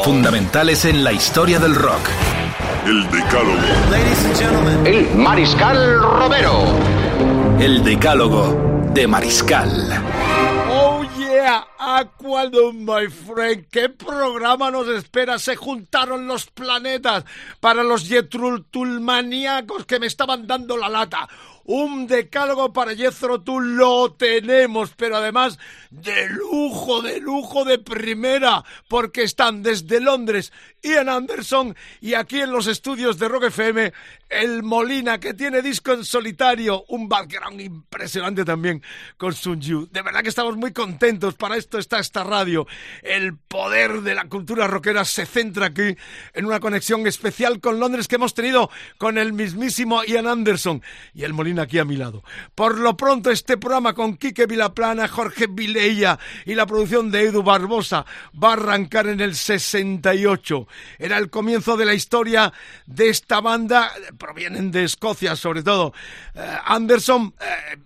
Fundamentales en la historia del rock. El Decálogo. El Mariscal Romero. El decálogo de Mariscal. Oh yeah, Aqualum, my friend. ¿Qué programa nos espera? Se juntaron los planetas para los Yetrultulmaníacos que me estaban dando la lata. Un decálogo para Jethro Tull lo tenemos, pero además de lujo, de lujo de primera, porque están desde Londres Ian Anderson y aquí en los estudios de Rock FM el Molina que tiene disco en solitario, un background impresionante también con Sun Yu. De verdad que estamos muy contentos, para esto está esta radio. El poder de la cultura rockera se centra aquí en una conexión especial con Londres que hemos tenido con el mismísimo Ian Anderson y el Molina aquí a mi lado. Por lo pronto este programa con Quique Vilaplana, Jorge Vileya y la producción de Edu Barbosa va a arrancar en el 68. Era el comienzo de la historia de esta banda, provienen de Escocia sobre todo. Eh, Anderson... eh,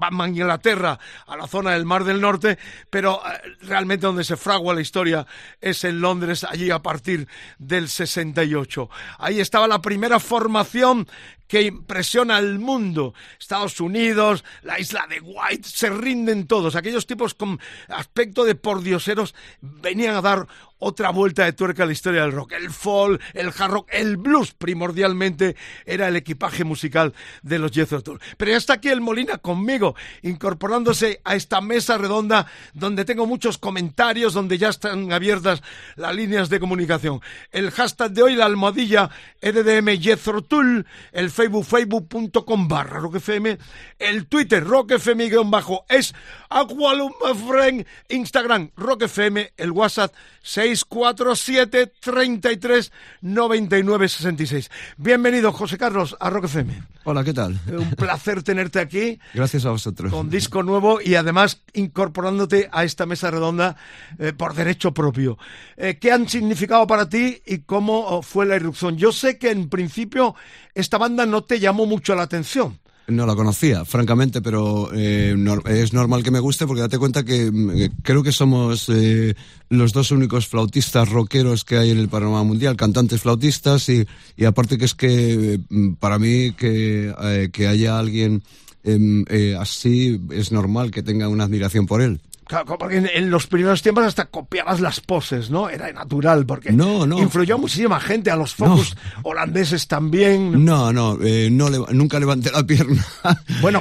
van a Inglaterra, a la zona del Mar del Norte, pero eh, realmente donde se fragua la historia es en Londres, allí a partir del 68. Ahí estaba la primera formación que impresiona al mundo. Estados Unidos, la isla de White, se rinden todos. Aquellos tipos con aspecto de pordioseros venían a dar otra vuelta de tuerca a la historia del rock. El folk, el hard rock, el blues primordialmente era el equipaje musical de los Jethro Tull. Pero ya está aquí el Molina conmigo, incorporándose a esta mesa redonda donde tengo muchos comentarios, donde ya están abiertas las líneas de comunicación. El hashtag de hoy, la almohadilla RDM Jethro Tull, el Facebook, facebook.com barra Rock FM, el Twitter, Rock FM guion bajo, es Aqualum Friend, Instagram, Rock FM, el WhatsApp 647 33 99 66. Bienvenido, José Carlos, a Rock FM. Hola, ¿qué tal? Un placer tenerte aquí Gracias a vosotros. con disco nuevo y además incorporándote a esta mesa redonda eh, por derecho propio. Eh, ¿Qué han significado para ti y cómo fue la irrupción? Yo sé que en principio esta banda no te llamó mucho la atención. No la conocía, francamente, pero eh, es normal que me guste porque date cuenta que mm, eh, creo que somos eh, los dos únicos flautistas rockeros que hay en el panorama mundial, cantantes flautistas y, y aparte que es que mm, para mí que, eh, que haya alguien em, así es normal que tenga una admiración por él. Claro, porque en, los primeros tiempos hasta copiabas las poses, ¿no? Era natural, porque No, no. influyó a muchísima gente, a los focus holandeses también. No, no, eh, no nunca levanté la pierna. Bueno,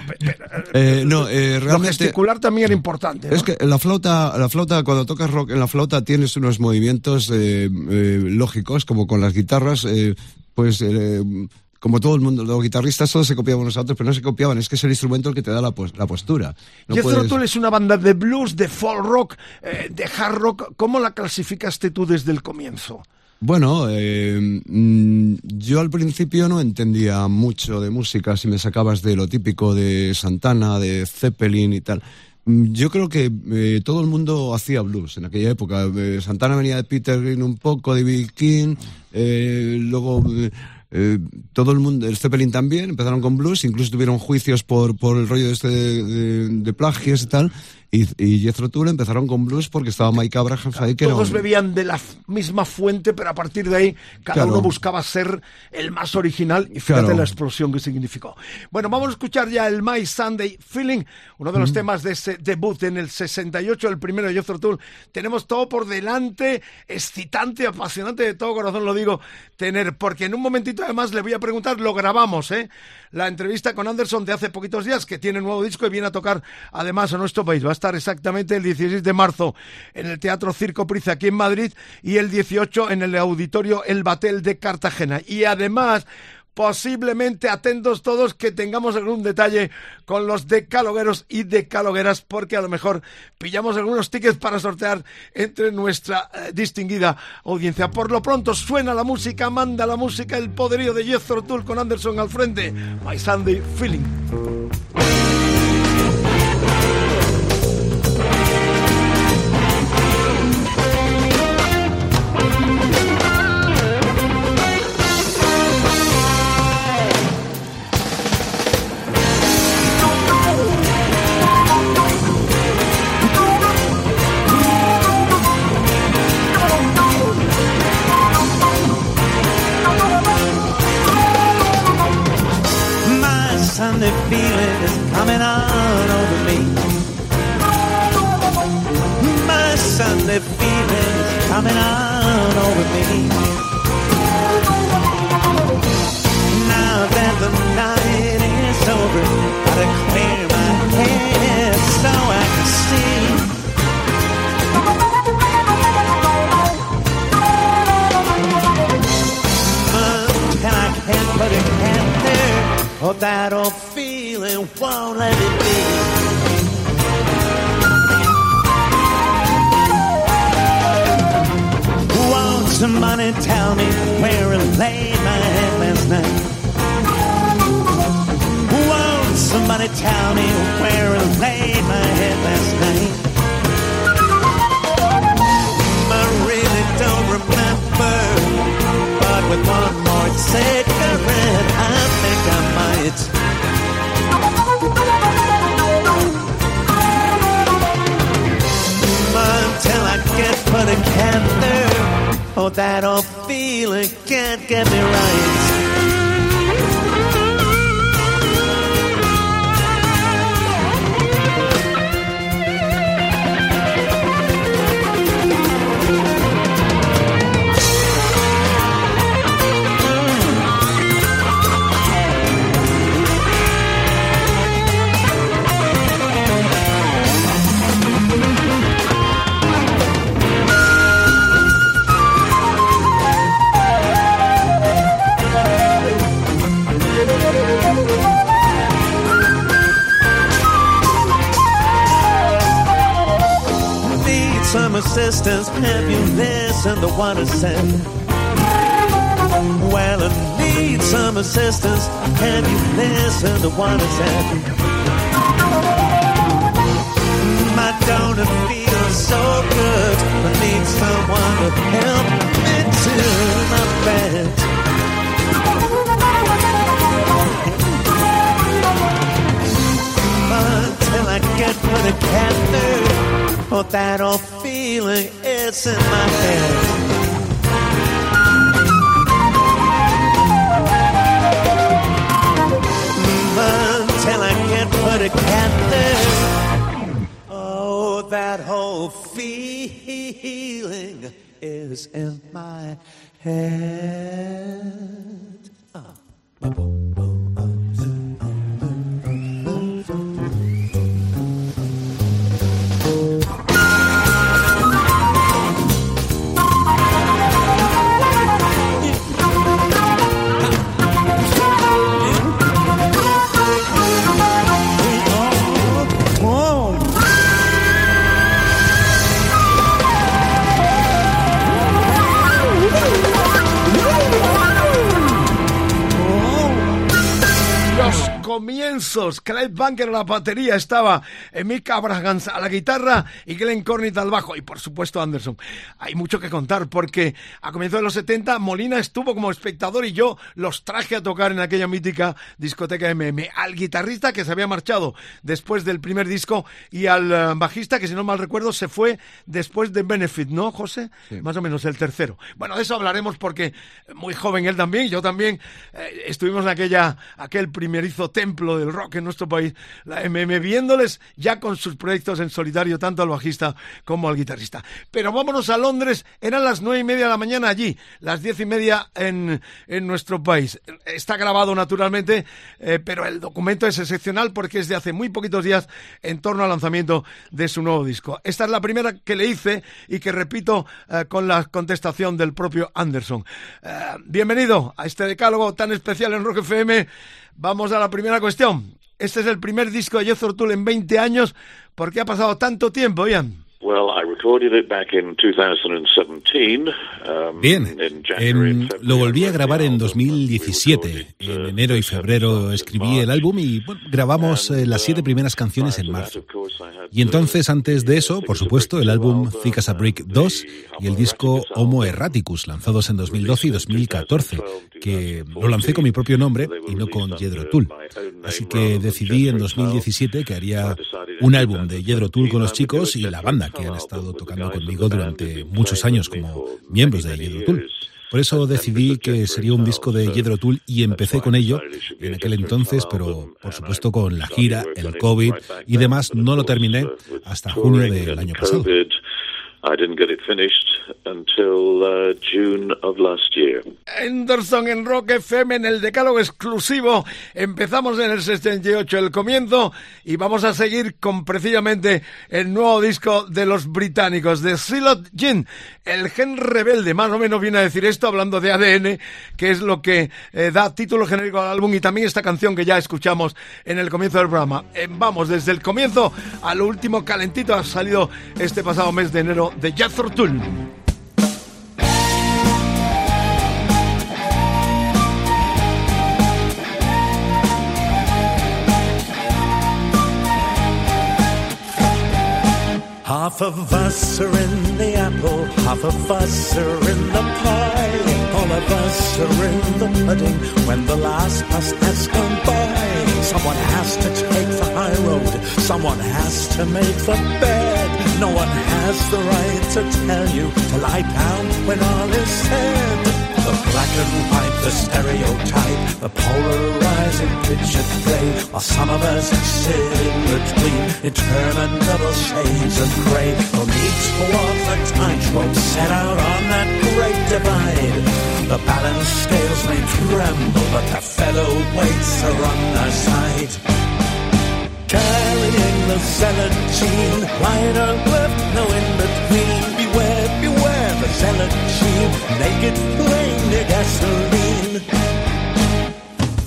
Eh, no, eh, lo realmente... gesticular también era importante. ¿no? Es que la flauta, la flauta, cuando tocas rock en la flauta tienes unos movimientos lógicos, como con las guitarras, pues como todo el mundo, los guitarristas todos se copiaban unos a otros, pero no se copiaban, es que es el instrumento el que te da la, pos- la postura. No Jethro puedes- Tull es una banda de blues, de folk rock, eh, de hard rock. ¿Cómo la clasificaste tú desde el comienzo? Bueno, eh, mm, yo al principio no entendía mucho de música si me sacabas de lo típico de Santana, de Zeppelin y tal. Mm, Yo creo que eh, todo el mundo hacía blues en aquella época. Santana venía de Peter Green un poco, de Bill King, luego eh, todo el mundo, el Zeppelin también, empezaron con blues, incluso tuvieron juicios por, por el rollo este de, de- de plagios y tal. Y, y Jethro Tull empezaron con blues porque estaba Mike Abraham ahí que Todos bebían de la misma fuente, pero a partir de ahí cada Claro. uno buscaba ser el más original y fíjate Claro. la explosión que significó. Bueno, vamos a escuchar ya el My Sunday Feeling, uno de los temas de ese debut en el 68, el primero de Jethro Tull. Tenemos todo por delante, excitante, apasionante, de todo corazón lo digo, tener, porque en un momentito además le voy a preguntar, lo grabamos, ¿eh? La entrevista con Anderson de hace poquitos días, que tiene nuevo disco y viene a tocar además a nuestro país. Va estar exactamente el 16 de marzo en el Teatro Circo Price aquí en Madrid y el 18 en el Auditorio El Batel de Cartagena. Y además posiblemente atentos todos que tengamos algún detalle con los decalogueros y decalogueras, porque a lo mejor pillamos algunos tickets para sortear entre nuestra eh, distinguida audiencia. Por lo pronto suena la música, manda la música, el poderío de Jethro Tull con Anderson al frente. My Sunday Feeling. Coming on over me. My Sunday feeling is coming on over me. Now that the night is over, gotta clear my head so I can see. Until I can't put a hand there. Oh, that feeling won't let me be. Won't somebody tell me where I laid my head last night? Won't somebody tell me where I laid my head last night? I really don't remember, but with one more cigarette, Put together, oh, that old feeling can't get me right. Assistance. Have you listened to what I said? Well, I need some assistance. Have you listened to what I said? My donor feels so good. I need someone to help me to my bed. Until I get put together, oh, that old feeling is in my head. Until I get put together, oh, that whole feeling is in my head. Ah. Comienzos. Clive Bunker a la batería estaba eh, Mick Abrahams a la guitarra y Glenn Cornett al bajo. Y por supuesto Anderson. Hay mucho que contar porque a comienzos de los 70 Molina estuvo como espectador y yo los traje a tocar en aquella mítica discoteca MM. Al guitarrista que se había marchado después del primer disco y al eh, bajista que si no mal recuerdo se fue después de Benefit, ¿no, José? Más o menos el tercero. Bueno, de eso hablaremos porque muy joven él también, yo también eh, estuvimos en aquella, aquel primerizo templo rock en nuestro país, la MM, viéndoles ya con sus proyectos en solitario, tanto al bajista como al guitarrista. Pero vámonos a Londres, eran las nueve y media de la mañana allí, las diez y media en, en nuestro país. Está grabado naturalmente, eh, pero el documento es excepcional porque es de hace muy poquitos días en torno al lanzamiento de su nuevo disco. Esta es la primera que le hice y que repito eh, con la contestación del propio Anderson. Eh, bienvenido a este decálogo tan especial en Rock FM. Vamos a la primera cuestión. Este es el primer disco de Jethro Tull en 20 años. ¿Por qué ha pasado tanto tiempo, Ian? Well, I recorded it back in 2017. Um, Bien, lo volví a grabar en wrote the album. We 2017. recorded, En uh, enero y febrero escribí el álbum y bueno, grabamos eh, las siete And, primeras uh, canciones en marzo. Y entonces, uh, antes de eso, Thick por supuesto, el álbum Thick as a Brick the 2 y el disco Homo. Erraticus, lanzados en 2012 y 2014, que lo lancé con mi propio nombre y no con Jethro Tull. Así que decidí en 2017 que haría un álbum de Jethro Tull con los chicos y la banda que han estado tocando conmigo durante muchos años como miembros de Jethro Tull. Por eso decidí que sería un disco de Jethro Tull y empecé con ello en aquel entonces, pero por supuesto con la gira, el COVID y demás no lo terminé hasta junio del año pasado. I didn't get it finished until uh, June of last year. En Rock FM en el decálogo exclusivo. Empezamos en el 68 el comienzo y vamos a seguir con precisamente el nuevo disco de los británicos, de Silot Gin. El gen rebelde, más o menos viene a decir esto, hablando de ADN, que es lo que eh, da título genérico al álbum y también esta canción que ya escuchamos en el comienzo del programa. Eh, vamos, desde el comienzo a lo último calentito ha salido este pasado mes de enero de Jethro Tull. Half of us are in the apple, half of us are in the pie. All of us are in the pudding when the last bus has gone by. Someone has to take the high road, someone has to make the bed. No one has the right to tell you to lie down when all is said. The black and white, the stereotype, the polarizing picture play, while some of us sit in between interminable shades of gray. No need to walk the tightrope set out on that great divide. The balance scales may tremble, but the fellow weights are on their side. Carrying the gene, right or left, no in between. Beware, beware the gene, naked flame near gasoline.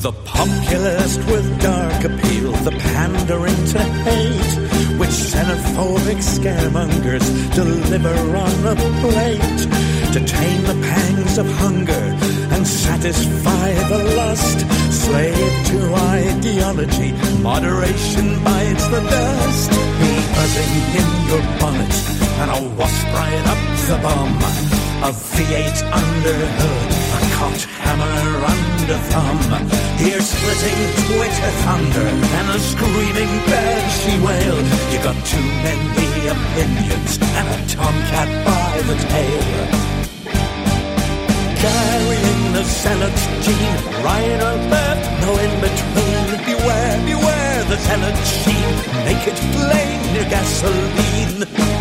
The populist with dark appeal, the pandering to hate, which xenophobic scaremongers deliver on a plate to tame the pangs of hunger and satisfy the lust. Slave to ideology, moderation bites the dust. Be buzzing in your bonnet and a wasp right up the bum. A V8 under hood, a cocked hammer under thumb. Hear splitting Twitter thunder and a screaming banshee wail. You got too many opinions and a tomcat by the tail. Carrying the zealot's gene, right or left, no in between. Beware, beware the zealot sheen, naked flame near gasoline.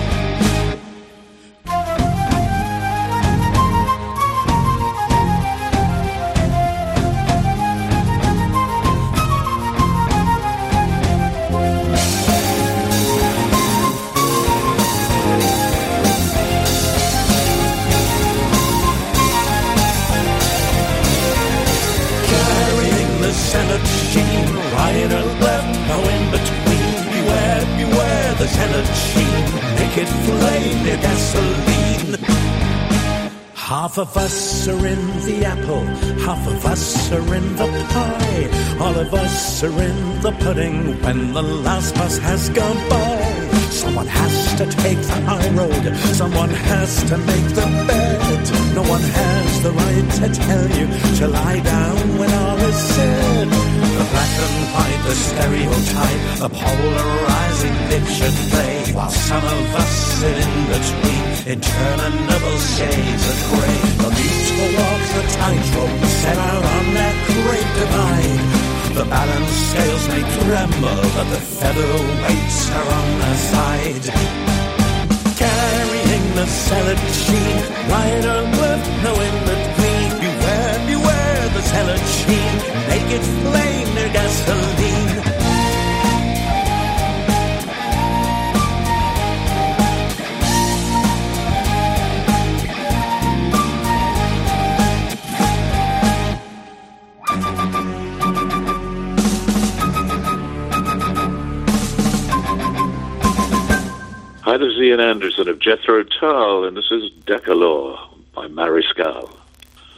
Half of us are in the apple, half of us are in the pie. All of us are in the pudding when the last bus has gone by. Someone has to take the high road, someone has to make the bed. No one has the right to tell you to lie down when all is said. The black and white, the stereotype, the polarizing picture play. While some of us sit in between interminable shades of gray. The need to walk the tightrope set out on that great divide. The balance scales may tremble, but the featherweights are on the side. Carrying the salad sheen, or left, no in between. Beware, beware the salad sheen, naked flame, their gasoline. This is Ian Anderson of Jethro Tull, and this is Decalore by Mariscal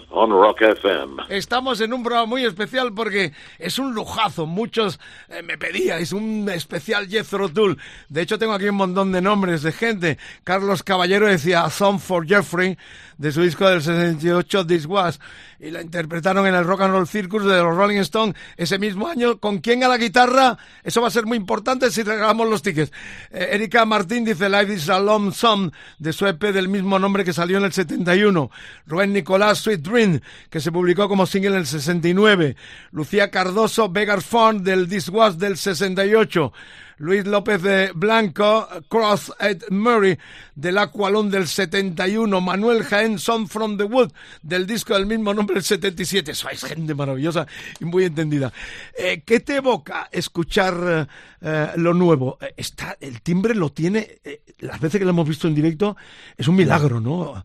on Rock FM. Estamos en un programa muy especial porque es un lujazo. Muchos eh, me pedíais un especial Jethro Tull. De hecho, tengo aquí un montón de nombres de gente. Carlos Caballero decía Song for Jeffrey de su disco del 68 This Was y la interpretaron en el Rock and Roll Circus de los Rolling Stones ese mismo año. ¿Con quién a la guitarra? Eso va a ser muy importante si regalamos los tickets. Eh, Erika Martín dice Life is a Long Song de su EP del mismo nombre que salió en el 71. Rubén Nicolás Sweet Dream que se publicó como single en el 69. Lucía Cardoso Vegar Font del This Was del 68. Luis López de Blanco, Cross Ed Murray del Aqualón del 71, Manuel Jaén Son from the Wood del disco del mismo nombre del 77. Sois gente maravillosa y muy entendida. Eh, ¿Qué te evoca escuchar eh, lo nuevo? Eh, Está, el timbre lo tiene, las veces que lo hemos visto en directo, es un milagro, ¿no?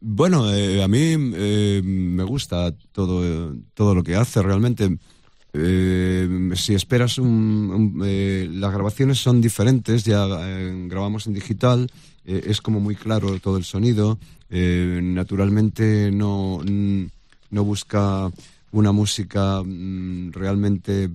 Bueno, a mí me gusta todo, todo lo que hace realmente. Eh, si esperas un, eh, las grabaciones son diferentes, ya eh, grabamos en digital, es como muy claro todo el sonido. naturalmente no, no busca una música mm, realmente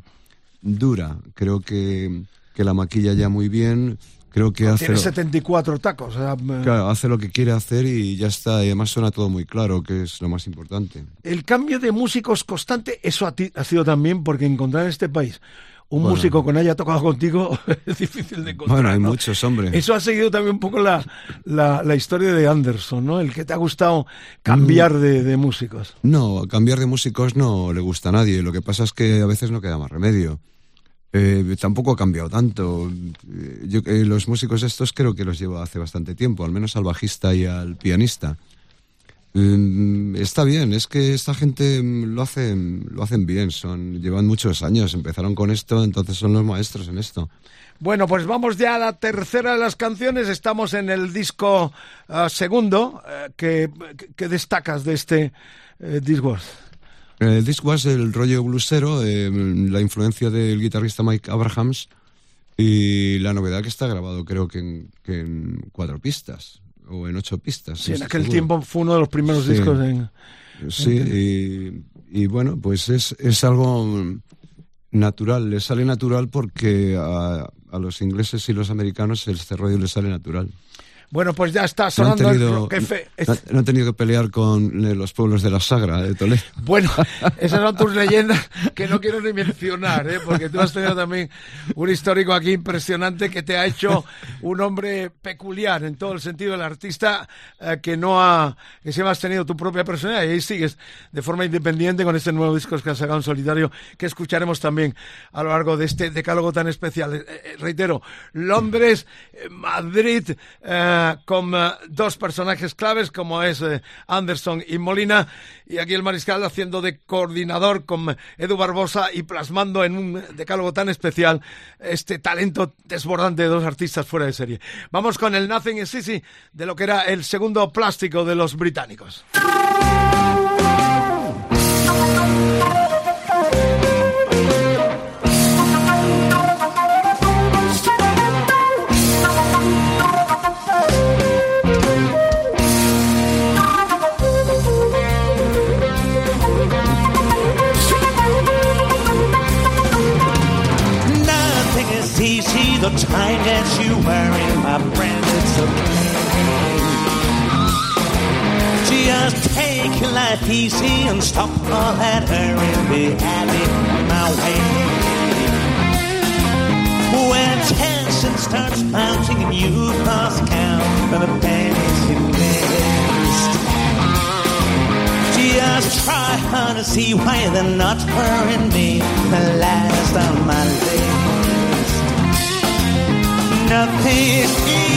dura. Creo que, que la maquilla ya muy bien. Creo que hace. Tiene lo- 74 tacos. o sea, Claro, hace lo que quiere hacer y ya está. Y además suena todo muy claro, que es lo más importante. El cambio de músicos constante, eso a ti ha sido también porque encontrar en este país un Bueno. músico que no haya tocado contigo es difícil de encontrar. Bueno, hay ¿no? muchos, hombre. Eso ha seguido también un poco la, la, la historia de Anderson, ¿no? El que te ha gustado cambiar Mm. de, de músicos. No, cambiar de músicos no le gusta a nadie. Lo que pasa es que a veces no queda más remedio. Eh, tampoco ha cambiado tanto. Eh, Yo, eh, los músicos estos creo que los llevo hace bastante tiempo, al menos al bajista y al pianista. Está bien, es que esta gente mm, lo hacen, lo hacen bien, son, llevan muchos años, empezaron con esto, entonces son los maestros en esto. Bueno, pues vamos ya a la tercera de las canciones. Estamos en el disco ah, segundo. eh, que, que destacas de este Discworth? El disco es el rollo bluesero, eh, la influencia del guitarrista Mike Abrahams y la novedad que está grabado creo que en, que en cuatro pistas o en ocho pistas. Sí, en aquel seguro. tiempo fue uno de los primeros Sí. discos en... Sí, y, y bueno, pues es, es algo natural, le sale natural porque a, a los ingleses y los americanos este rollo les sale natural. Bueno, pues ya está No sonando el Roquefe. no- no han tenido que pelear con eh, los pueblos de la Sagra de Toledo. Bueno, esas son tus leyendas que no quiero ni mencionar, ¿eh? porque tú has tenido también un histórico aquí impresionante que te ha hecho un hombre peculiar en todo el sentido del artista eh, que no ha, que siempre has tenido tu propia personalidad y ahí sigues de forma independiente con este nuevo disco que has sacado en solitario que escucharemos también a lo largo de este decálogo tan especial. Eh, reitero, Londres, Madrid, eh, con eh, dos personajes claves como es eh, Anderson y Molina y aquí el mariscal haciendo de coordinador con Edu Barbosa y plasmando en un decálogo tan especial este talento desbordante de dos artistas fuera de serie. Vamos con el Nothing is Easy de lo que era el segundo plástico de los británicos. The time that you wearing, my friend, it's a Just take life easy and stop all that and be happy my way. When tension starts mounting and you lost count of the pennies you missed. Just try hard to see why they're not wearing me the last of my days nothing.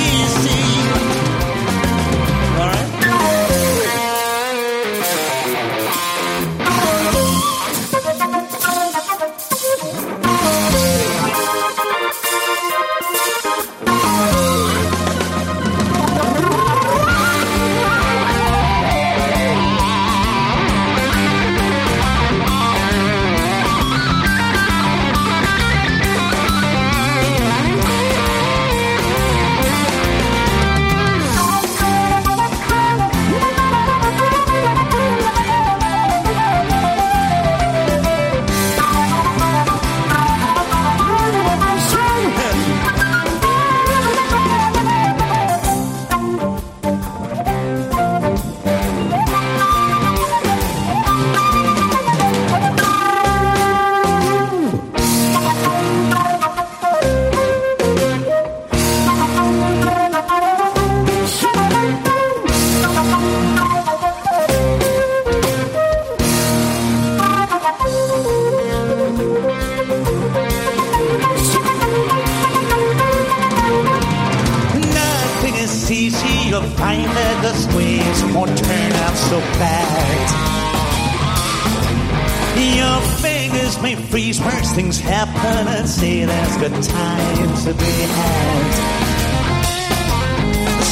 Things happen, and see there's good times to be had.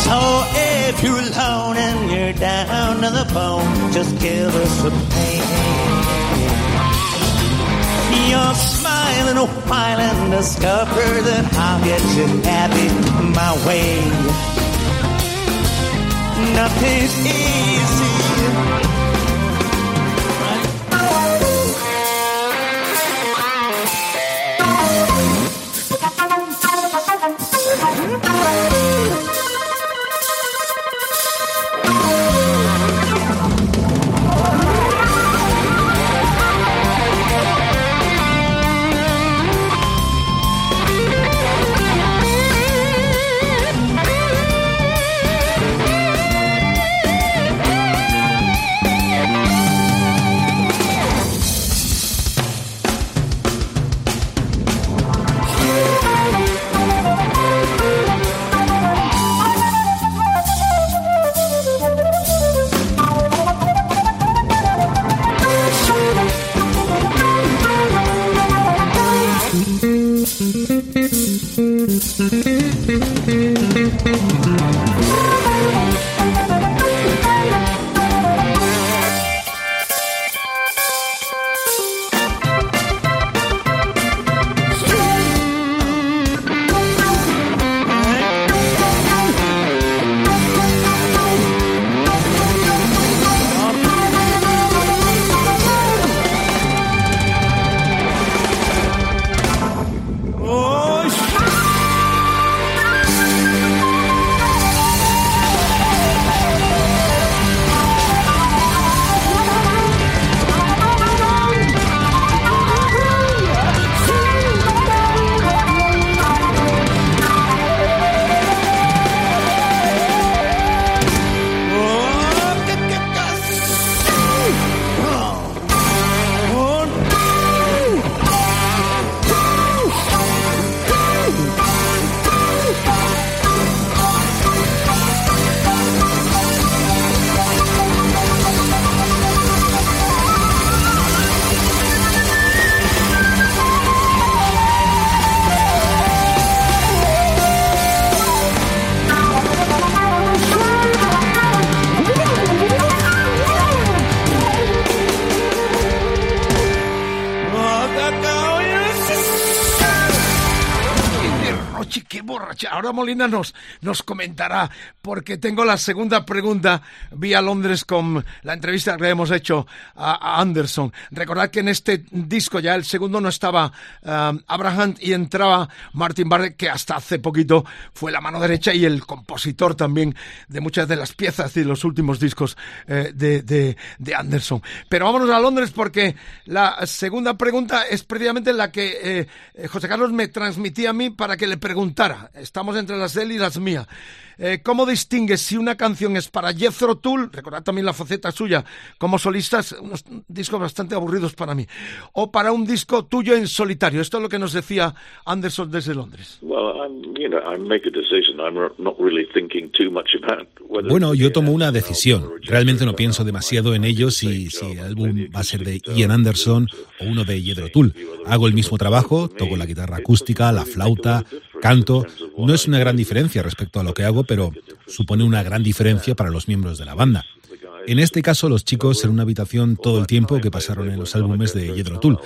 So if you're alone and you're down to the bone, just give us a pain. You're smiling a while and discover that I'll get you happy my way. Nothing's easy. Bye. Molina nos, comentará, porque tengo la segunda pregunta vía Londres con la entrevista que hemos hecho a, Anderson. Recordad que en este disco ya el segundo no estaba um, Abraham y entraba Martin Barrett, que hasta hace poquito fue la mano derecha y el compositor también de muchas de las piezas y los últimos discos eh, de, de, de Anderson. Pero vámonos a Londres porque la segunda pregunta es precisamente la que eh, José Carlos me transmitía a mí para que le preguntara. estamos entre las de él y las mías. Eh, ¿Cómo distingues si una canción es para Jethro Tull, recordad también la faceta suya como solistas, unos discos bastante aburridos para mí, o para un disco tuyo en solitario? Esto es lo que nos decía Anderson desde Londres. Bueno, yo tomo una decisión. Realmente no pienso demasiado en ello si, si el álbum va a ser de Ian Anderson o uno de Jethro Tull. Hago el mismo trabajo, toco la guitarra acústica, la flauta, canto. No es una gran diferencia respecto a lo que hago, pero supone una gran diferencia para los miembros de la banda. En este caso, los chicos en una habitación todo el tiempo que pasaron en los álbumes de Jethro Tull.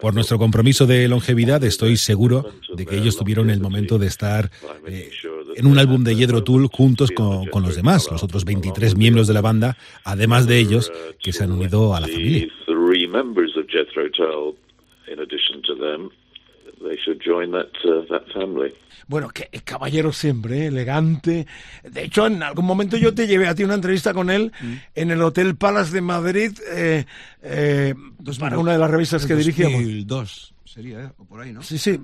Por nuestro compromiso de longevidad, estoy seguro de que ellos tuvieron el momento de estar eh, en un álbum de Jethro Tull juntos con, con, los demás, los otros 23 miembros de la banda, además de ellos que se han unido a la familia. Bueno, que caballero siempre, ¿eh? elegante. De hecho, en algún momento yo te llevé a ti una entrevista con él mm. en el Hotel Palace de Madrid, eh, eh, para una de las revistas que dirigíamos. 2002 sería, ¿eh? o por ahí, ¿no? Sí, sí,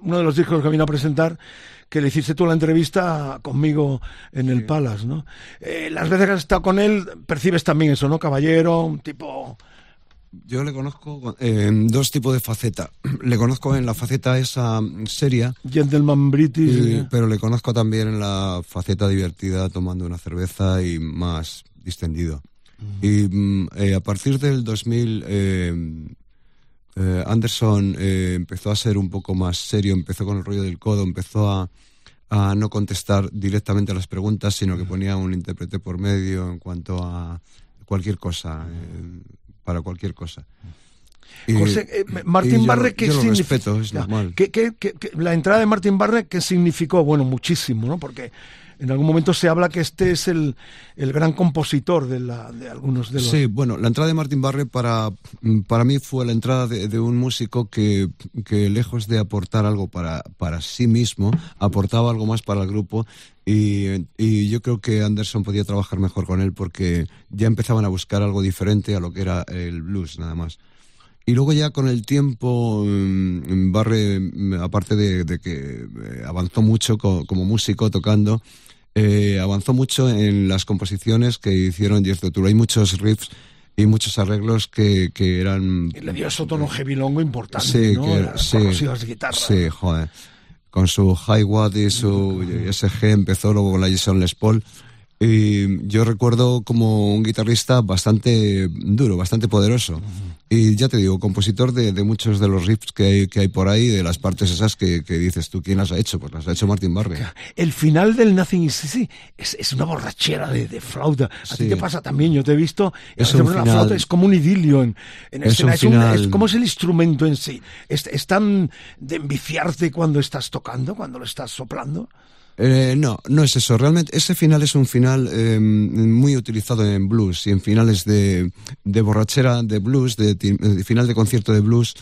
uno de los discos que vino a presentar, que le hiciste tú la entrevista conmigo en el Palace, ¿no? las veces que has estado con él, percibes también eso, ¿no? Caballero, un tipo yo le conozco en dos tipos de faceta. Le conozco en la faceta esa seria. Gentleman British. Pero le conozco también en la faceta divertida, tomando una cerveza y más distendido. Y mm, eh, a partir del 2000, eh, eh, Anderson empezó a ser un poco más serio, empezó con el rollo del codo, empezó a, a no contestar directamente a las preguntas, sino que ponía un intérprete por medio en cuanto a cualquier cosa para cualquier cosa. Eh, Martín Barre, ¿qué es normal. la entrada de Martín Barre, ¿qué significó? Bueno, muchísimo, ¿no? Porque en algún momento se habla que este es el, el gran compositor de, la, de algunos de los... Sí, bueno, la entrada de Martín Barre para, para mí fue la entrada de, un músico que, que, lejos de aportar algo para, para sí mismo, aportaba algo más para el grupo y, y, yo creo que Anderson podía trabajar mejor con él porque ya empezaban a buscar algo diferente a lo que era el blues, nada más. Y luego ya con el tiempo, mm, Barre, mm, aparte de, que eh, avanzó mucho como músico tocando, eh, avanzó mucho en las composiciones que hicieron Jeff Tour. Hay muchos riffs y muchos arreglos que, que eran... Y le dio ese tono heavy importante, sí, ¿no? Que, sí, sí, joder. Con su High Watt y su SG empezó luego con la Jason Les Paul y yo recuerdo como un guitarrista bastante duro, bastante poderoso. Y ya te digo, compositor de, muchos de los riffs que hay, que hay por ahí, de las partes esas que, dices tú, ¿quién las ha hecho? Pues las ha hecho Martin Barre. El final del Nothing is Easy es, una borrachera de, flauta. A ti te pasa también, yo te he visto. Es, la flauta es como un idilio en, escena. Es, ¿Cómo es el instrumento en sí? ¿Es, ¿Es tan de enviciarte cuando estás tocando, cuando lo estás soplando? Eh, no, no es eso. Realmente ese final es un final eh, muy utilizado en blues y en finales de, de borrachera de blues, de, final de concierto de blues.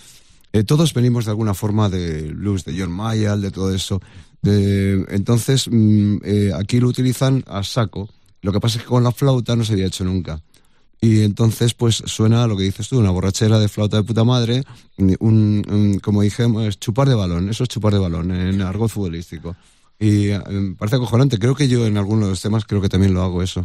Eh, todos venimos de alguna forma de blues, de John Mayall, de todo eso. entonces, mm, aquí lo utilizan a saco. Lo que pasa es que con la flauta no se había hecho nunca. Y entonces, pues suena lo que dices tú, una borrachera de flauta de puta madre, un, como dijimos, chupar de balón, eso es chupar de balón en argot futbolístico. Y eh, me parece acojonante. Creo que yo en algunos de los temas creo que también lo hago eso.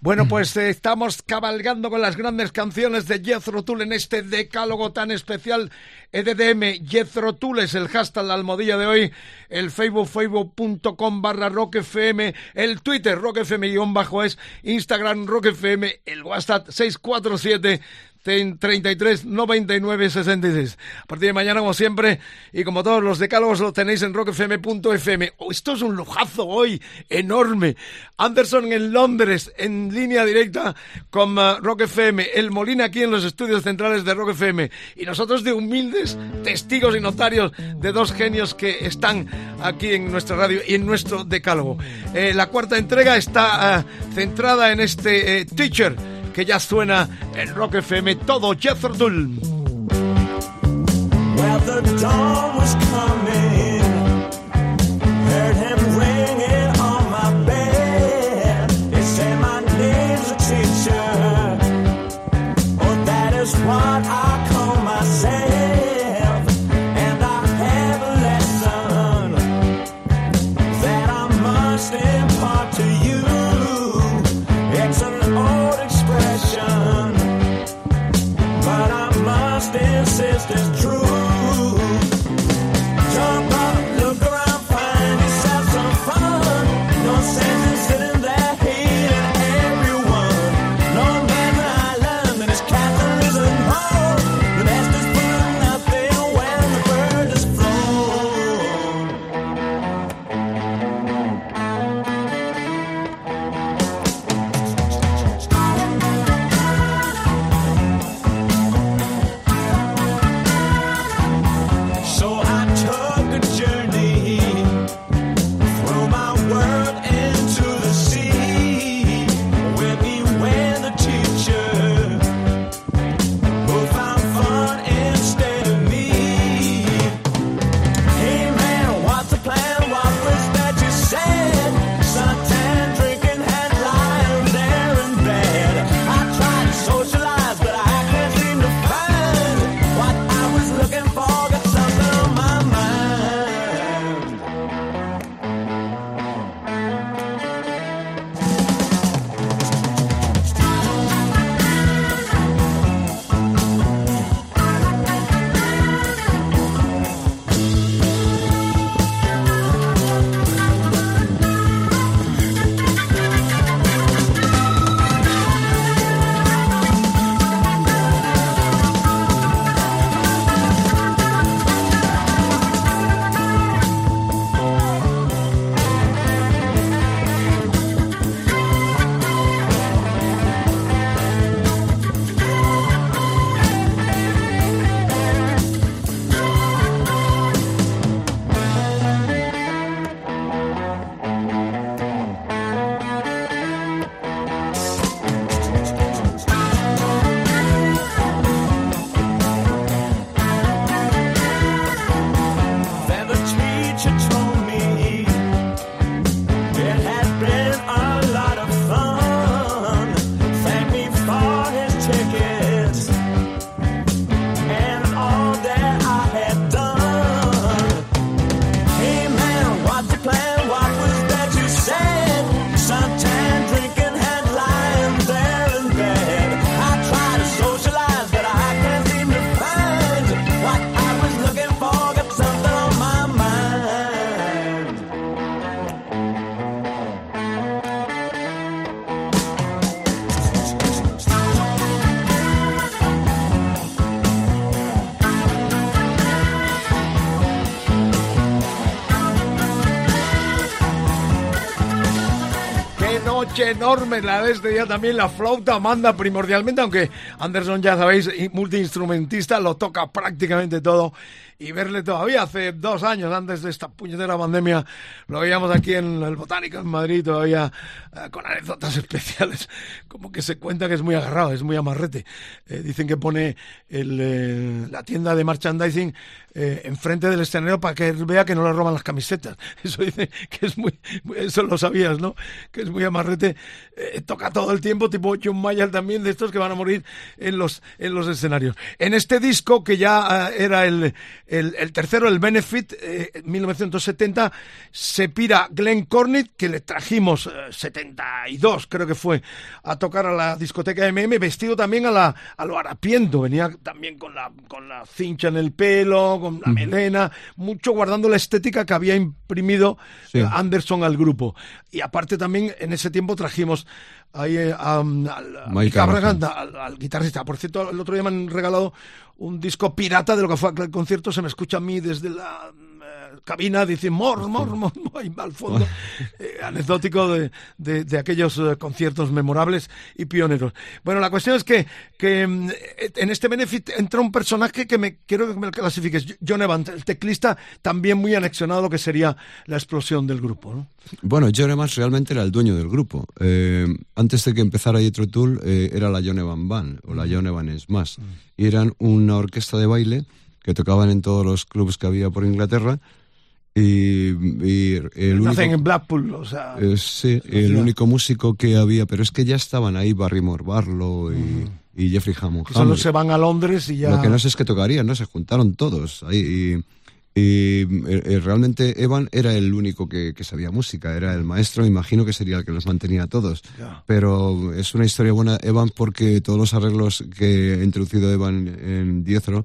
Bueno, pues eh, estamos cabalgando con las grandes canciones de Jethro Tull en este decálogo tan especial. EDDM, Jethro Tull es el hashtag, la almohadilla de hoy. El Facebook, facebook.com barra rockfm. El Twitter, rockfm-es. Instagram, rockfm. El WhatsApp, 647 33 99 66. A partir de mañana, como siempre, y como todos los decálogos, lo tenéis en rockfm.fm. Oh, esto es un lujazo hoy, enorme. Anderson en Londres, en línea directa con uh, Rock FM. El Molina aquí en los estudios centrales de Rock FM. Y nosotros de humildes testigos y notarios de dos genios que están aquí en nuestra radio y en nuestro decálogo. Eh, la cuarta entrega está uh, centrada en este eh, teacher que ya suena en Rock FM todo Jethro noche enorme la de este día también la flauta manda primordialmente, aunque Anderson ya sabéis, multiinstrumentista, lo toca prácticamente todo y verle todavía hace dos años antes de esta puñetera pandemia, lo veíamos aquí en el Botánico en Madrid todavía eh, con anécdotas especiales, como que se cuenta que es muy agarrado, es muy amarrete. Eh, dicen que pone el, eh, la tienda de merchandising enfrente del escenario para que vea que no le roban las camisetas. Eso dice que es muy, eso lo sabías, ¿no? Que es muy amarrete, toca todo el tiempo, tipo John Mayer también, de estos que van a morir en los, en los escenarios. En este disco, que ya era el, el, tercero, el Benefit, eh, en 1970, se pira Glenn Cornett, que le trajimos 72, eh, creo que fue, a tocar a la discoteca MM, vestido también a, la, a lo harapiento, venía también con la, con la cincha en el pelo, con la melena, mucho guardando la estética que había imprimido eh, Anderson al grupo. Y aparte también en ese tiempo trajimos ahí al, al, guitarrista. Por cierto, el otro día me han regalado un disco pirata de lo que fue aquel concierto, se me escucha a mí desde la eh, cabina, dice mor, mor, mor, al fondo, eh, anecdótico de, de, aquellos eh, conciertos memorables y pioneros. Bueno, la cuestión es que, que mm, en este Benefit entra un personaje que me quiero que me clasifiques, John Evans, el teclista, también muy anexionado a lo que sería la explosión del grupo. ¿no? Bueno, John Evans realmente era el dueño del grupo. antes de que empezara Jethro Tull, era la John Evans Band, o la John Evans Más, y eran una orquesta de baile que tocaban en todos los clubes que había por Inglaterra y, el único, en Blackpool, o sea. Eh, sí, el único músico que había, pero es que ya estaban ahí Barrymore Barlow y, Jeffrey Hammond. Solo se van a Londres y ya. Lo que no sé es que tocarían, ¿no? Se juntaron todos ahí y, eh, eh, realmente Evan era el único que, sabía música, era el maestro, imagino que sería el que los mantenía a todos. Pero es una historia buena, Evan, porque todos los arreglos que ha introducido Evan en Diezro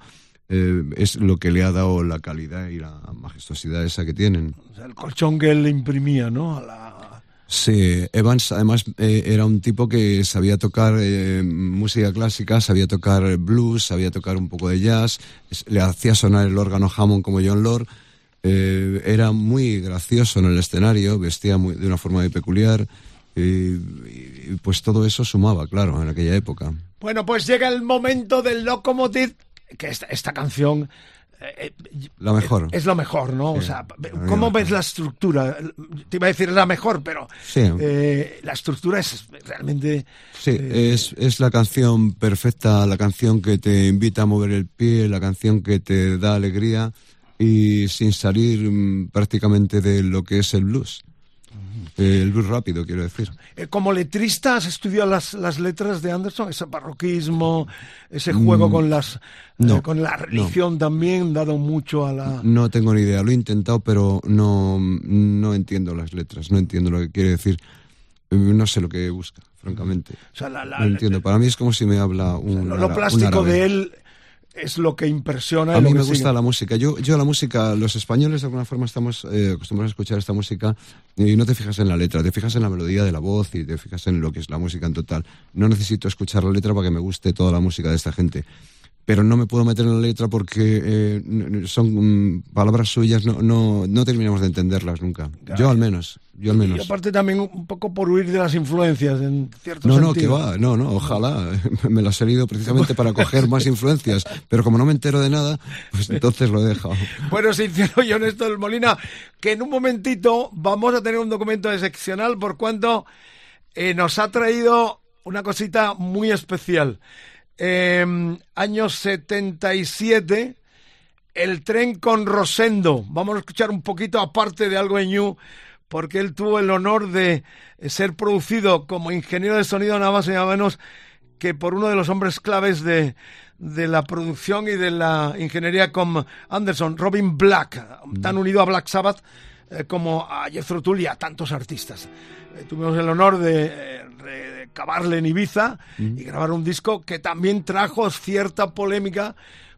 eh, es lo que le ha dado la calidad y la majestuosidad esa que tienen. el colchón que él le imprimía, ¿no? Sí, Evans además eh, era un tipo que sabía tocar eh, música clásica, sabía tocar blues, sabía tocar un poco de jazz, le hacía sonar el órgano Hammond como John Lord, era muy gracioso en el escenario, vestía de una forma muy peculiar, y, pues todo eso sumaba, claro, en aquella época. Bueno, pues llega el momento del Locomotive que esta, esta canción eh, eh, la mejor. Es, lo mejor, ¿no? o sea, ¿cómo ves la estructura? Te iba a decir la mejor, pero eh, la estructura es realmente... Sí, es, es la canción perfecta, la canción que te invita a mover el pie, la canción que te da alegría y sin salir mm, prácticamente de lo que es el blues. El blues rápido, quiero decir. Eh, como letrista, ¿has estudiado las, las letras de Anderson? Ese barroquismo, ese juego mm, con las eh, con la religión también, dado mucho a la... No tengo ni idea, lo he intentado, pero no, no entiendo las letras, no entiendo lo que quiere decir. Eh, no sé lo que busca, francamente. no entiendo. Para mí es como si me habla un. Lo, plástico de él es lo que impresiona. A mí me gusta la música. Yo, yo la música, los españoles de alguna forma estamos eh, acostumbrados a escuchar esta música y no te fijas en la letra, te fijas en la melodía de la voz y te fijas en lo que es la música en total. No necesito escuchar la letra para que me guste toda la música de esta gente pero no me puedo meter en la letra porque eh, son mm, palabras suyas, no, no, no terminamos de entenderlas nunca. Yo al menos, yo al menos. Y aparte también un poco por huir de las influencias, en cierto no, sentido. No, que va, no, no, ojalá. Me las he leído precisamente para coger más influencias, pero como no me entero de nada, pues entonces lo he dejado. Bueno, sincero y honesto, el Molina, que en un momentito vamos a tener un documento excepcional por cuanto eh, nos ha traído una cosita muy especial. Eh, año 77, el tren con Rosendo. Vamos a escuchar un poquito aparte de algo de New, porque él tuvo el honor de ser producido como ingeniero de sonido nada más y nada menos que por uno de los hombres claves de, de la producción y de la ingeniería con Anderson, Robin Black, tan unido a Black Sabbath eh, como a Jethro Tull y a tantos artistas. Eh, tuvimos el honor de cavarle en Ibiza y grabar un disco que también trajo cierta polémica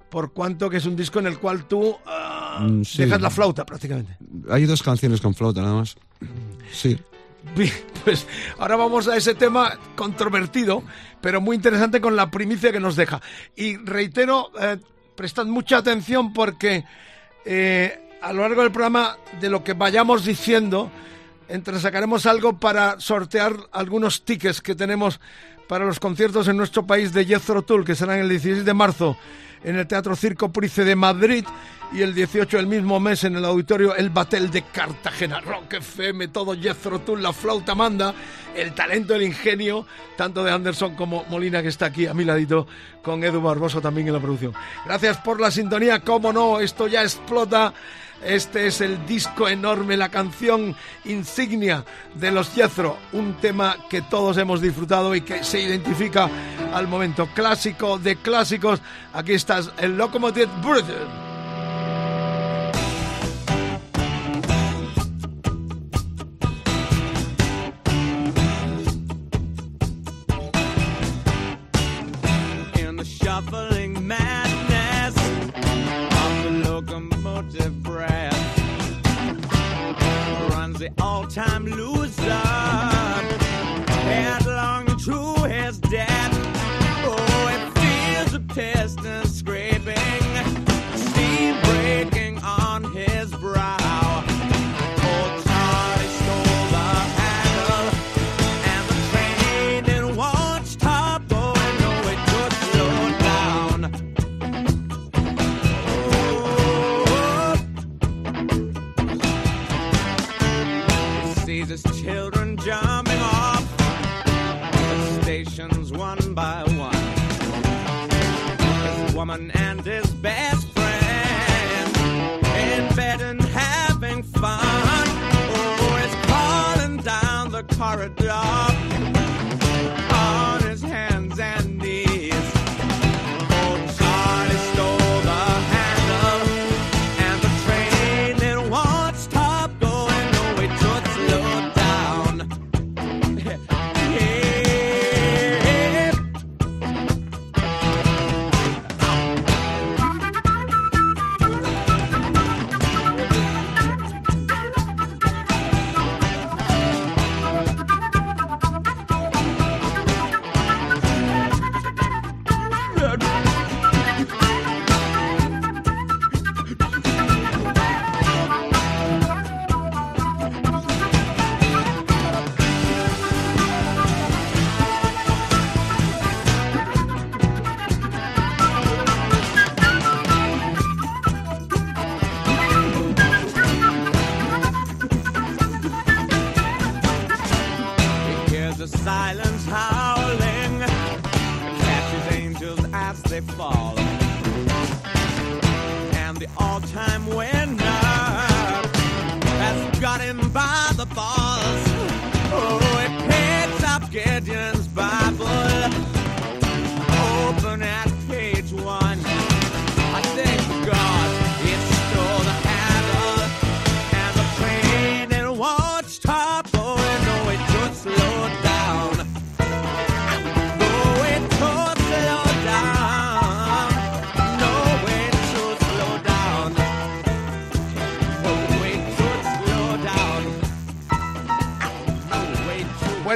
por cuanto que es un disco en el cual tú ah, mm, dejas la flauta prácticamente. Hay dos canciones con flauta nada más. Sí. pues ahora vamos a ese tema controvertido, pero muy interesante con la primicia que nos deja. Y reitero, eh, prestad mucha atención porque eh, a lo largo del programa, de lo que vayamos diciendo, entresacaremos algo para sortear algunos tickets que tenemos para los conciertos en nuestro país de Jethro Tull, que serán el 16 de marzo en el Teatro Circo Price de Madrid y el 18 del mismo mes en el auditorio El Batel de Cartagena. Rock FM, todo Jethro Tull, la flauta manda, el talento, el ingenio, tanto de Anderson como Molina que está aquí a mi ladito con Edu Barboso también en la producción. Gracias por la sintonía, cómo no, esto ya explota. Este es el disco enorme, la canción insignia de los Jethro, un tema que todos hemos disfrutado y que se identifica al momento clásico de clásicos. Aquí estás, el Locomotive Brother. time loser. headlong long his death. One by one. His woman and his best friend in bed and having fun. Oh, he's crawling down the corridor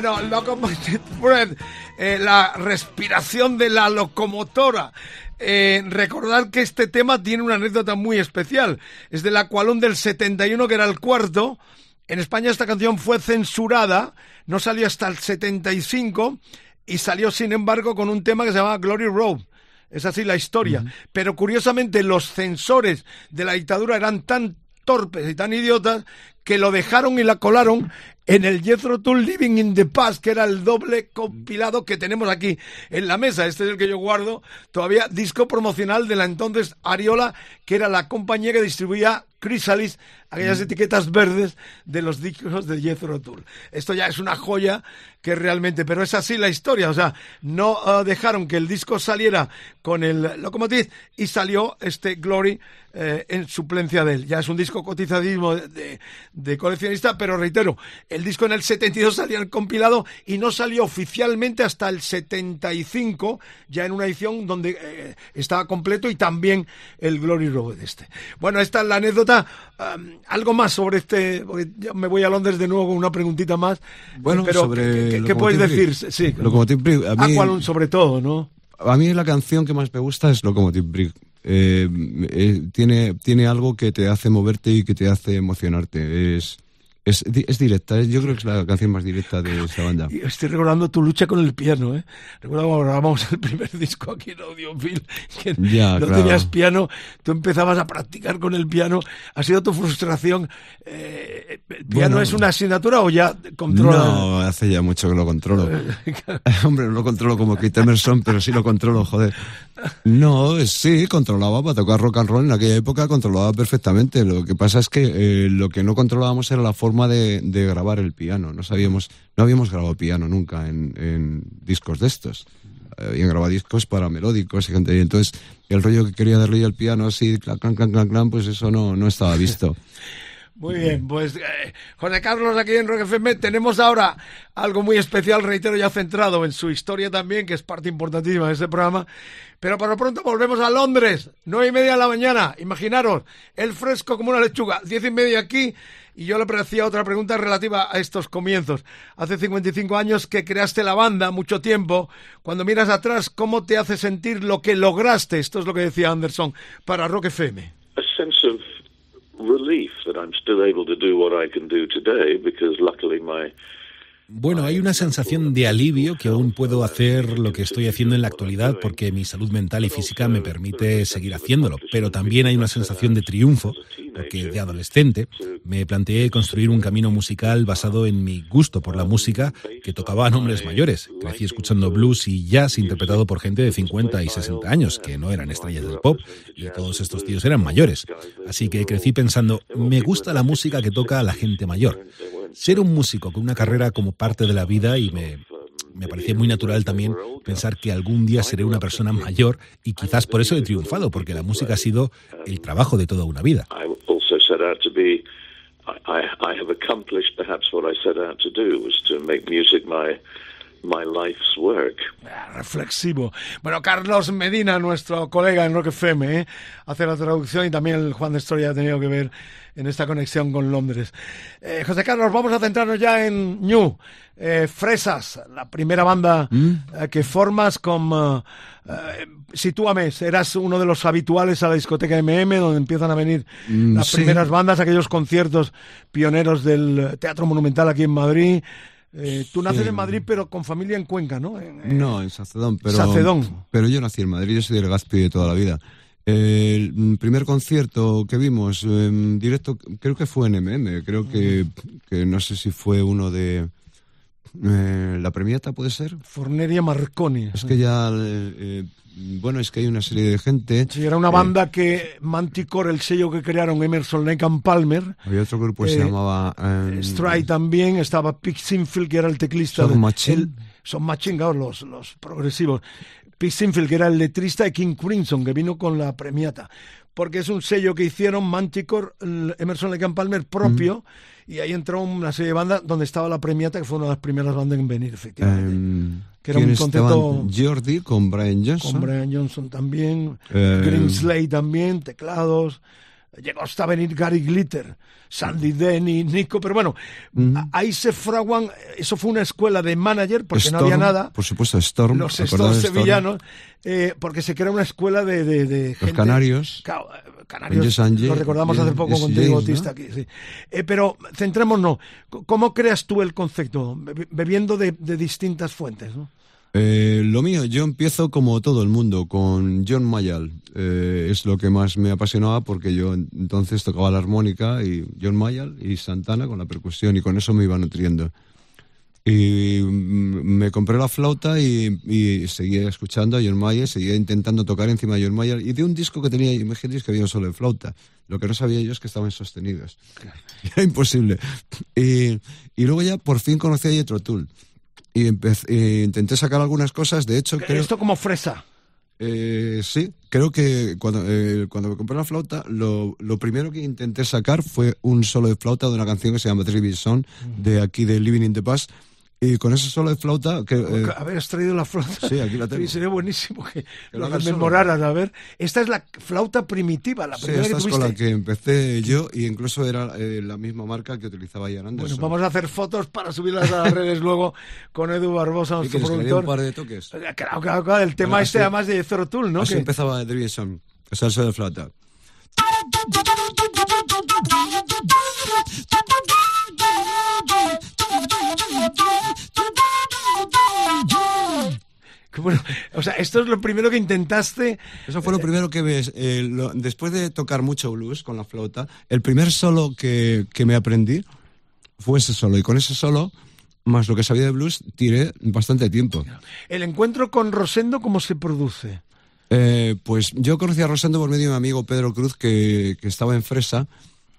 Bueno, Locomotive Breath, eh, la respiración de la locomotora. Eh, recordar que este tema tiene una anécdota muy especial. Es del Aqualón del 71, que era el cuarto. En España esta canción fue censurada, no salió hasta el 75 y salió, sin embargo, con un tema que se llama Glory Road. Es así la historia. Pero curiosamente los censores de la dictadura eran tan torpes y tan idiotas que lo dejaron y la colaron en el Jethro Living in the Past, que era el doble compilado que tenemos aquí en la mesa. Este es el que yo guardo todavía, disco promocional de la entonces Ariola, que era la compañía que distribuía Chrysalis, aquellas etiquetas verdes de los discos de Jethro Tull. Esto ya es una joya que realmente, pero es así la historia, o sea, no ah, dejaron que el disco saliera con el Locomotive y salió este Glory eh, en suplencia de él. Ya es un disco cotizadísimo de, de- de coleccionista, pero reitero, el disco en el 72 salía el compilado y no salió oficialmente hasta el 75, ya en una edición donde eh, estaba completo y también el Glory Road este. Bueno, esta es la anécdota. Um, algo más sobre este, porque ya me voy a Londres de nuevo con una preguntita más. Bueno, pero sobre ¿qué, qué- puedes decir? Sí, Locomotive a mí- Aqualung sobre todo, ¿no? A mí la canción que más me gusta es Locomotive Break. Eh, eh, tiene, tiene algo que te hace moverte y que te hace emocionarte. Es, Es, es directa, es- yo creo que es la canción más directa de esa banda. Estoy recordando tu lucha con el piano, ¿eh? Recuerdo cuando grabamos el primer disco aquí en Audiofil, que Ya, no claro. tenías piano, tú empezabas a practicar con el piano. ¿Ha sido tu frustración? Eh, ¿El piano Bueno. es una asignatura o ya controla? No, hace ya mucho que lo controlo. Hombre, no lo controlo como Kate Emerson, pero sí lo controlo, joder. No, sí, controlaba para tocar rock and roll en aquella época, controlaba perfectamente. Lo que pasa es que eh, lo que no controlábamos era la forma de, de grabar el piano. No sabíamos, no habíamos grabado piano nunca en, en discos de estos. Eh, Habían grabado discos para melódicos y gente. Y entonces, el rollo que quería darle yo al piano así, clan, clan, clan, clan, pues eso no, no estaba visto. Muy bien, pues eh, José Carlos aquí en Rock FM tenemos ahora algo muy especial, reitero, ya centrado en su historia también, que es parte importantísima de este programa. Pero por lo pronto volvemos a Londres, nueve y media de la mañana. Imaginaros, el fresco como una lechuga, diez y media aquí. Y yo le hacía otra pregunta relativa a estos comienzos. Hace 55 años que creaste la banda, mucho tiempo. Cuando miras atrás, ¿cómo te hace sentir lo que lograste? Esto es lo que decía Anderson para Rock FM. sense of relief that I'm still able to do what I can do today because luckily my Bueno, hay una sensación de alivio que aún puedo hacer lo que estoy haciendo en la actualidad porque mi salud mental y física me permite seguir haciéndolo, pero también hay una sensación de triunfo porque de adolescente me planteé construir un camino musical basado en mi gusto por la música que tocaba a hombres mayores. Crecí escuchando blues y jazz interpretado por gente de 50 y 60 años que no eran estrellas del pop y todos estos tíos eran mayores. Así que crecí pensando, me gusta la música que toca a la gente mayor. Ser un músico con una carrera como parte de la vida y me, me parecía muy natural también pensar que algún día seré una persona mayor y quizás por eso he triunfado, porque la música ha sido el trabajo de toda una vida. Ah, Reflexivo. Bueno, Carlos Medina, nuestro colega en Rock FM, ¿eh? hace la traducción y también el Juan de Estroya ha tenido que ver en esta conexión con Londres. Eh, José Carlos, vamos a centrarnos ya en New. Eh, Fresas, la primera banda eh, que formas con... eh, eh, sitúame, eras uno de los habituales a la discoteca MM, donde empiezan a venir Mm, las sí. primeras bandas, aquellos conciertos pioneros del Teatro Monumental aquí en Madrid. Eh, tú naces Sí. en Madrid, pero con familia en Cuenca, ¿no? En- en- No, en Sacedón, pero, Sacedón. pero yo nací en Madrid, yo soy de Legazpi de toda la vida. El primer concierto que vimos en directo, creo que fue en MM, creo que, que no sé si fue uno de eh, La Premiata, ¿puede ser? Forneria Marconi. Es que ya, eh, eh, bueno, es que hay una serie de gente. Sí, era una eh, banda que Manticore, el sello que crearon Emerson, Lake and Palmer, había otro grupo que se eh, llamaba... eh, Stray también, estaba Pete Sinfield, que era el teclista. Son de- Machine. el- son Machine, los, los progresivos. Pete Sinfield, que era el letrista de King Crimson, que vino con la premiata. Porque es un sello que hicieron Manticore, Emerson Lake and Palmer propio, Mm. y ahí entró una serie de bandas donde estaba la premiata, que fue una de las primeras bandas en venir, efectivamente. em, que era un ¿quiénes concepto- estaban? Jordi con Brian Johnson. con Brian Johnson también, Greenslade también, teclados. Llegó hasta venir Gary Glitter, Sandy Denny, Nico, pero bueno, ahí se fraguan, eso fue una escuela de manager, porque no había Storm, nada, Por supuesto, Storm. los ¿acordáis estos de Storm? sevillanos, eh, porque se crea una escuela de, de, de gente- canarios. Eh, canarios, lo recordamos hace poco Jesse con Diego James, ¿no? Bautista aquí, sí. Eh, pero centrémonos, ¿cómo creas tú el concepto? Be- Bebiendo de, de distintas fuentes, ¿no? Eh, lo mío, yo empiezo como todo el mundo, con John Mayall. Eh, es lo que más me apasionaba porque yo en- entonces tocaba la armónica y John Mayall y Santana con la percusión y con eso me iba nutriendo. Y mm, me compré la flauta y, y seguía escuchando a John Mayall, seguía intentando tocar encima de John Mayall y de un disco que tenía, imagínate que había un solo de flauta. Lo que no sabía yo es que estaban sostenidos. Era imposible. Y, y luego ya por fin conocí a Jethro Tull. Y empecé- e intenté sacar algunas cosas, de hecho creo... Esto como fresa. Eh, sí, creo que cuando, eh, cuando me compré la flauta, lo, lo primero que intenté sacar fue un solo de flauta de una canción que se llama Trivial Song, de aquí de Living in the Past. Y con ese solo de flauta, que, eh, Habías traído la flauta. Sí, aquí la tengo. Sí, sería buenísimo que, lo lo memoraras. A ver, esta es la flauta primitiva, la sí, primera esta que es con la que empecé yo y incluso era eh, la misma marca que utilizaba Ian Bueno, Anderson. vamos a hacer fotos para subirlas a las redes luego con Edu Barbosa, ¿Y nuestro que productor. un par de toques? Claro, claro, claro, el tema Bueno, este así- además de Zero Tool, ¿no? Así Que- empezaba Trivial Song, o sea, el solo de flauta. Bueno, o sea, esto es lo primero que intentaste. Eso fue lo primero que ves. eh, lo- después de tocar mucho blues con la flauta, el primer solo que, que me aprendí fue ese solo. Y con ese solo, más lo que sabía de blues, tiré bastante tiempo. El encuentro con Rosendo, ¿cómo se produce? Eh, pues yo conocí a Rosendo por medio de mi amigo Pedro Cruz, que, que estaba en Fresa.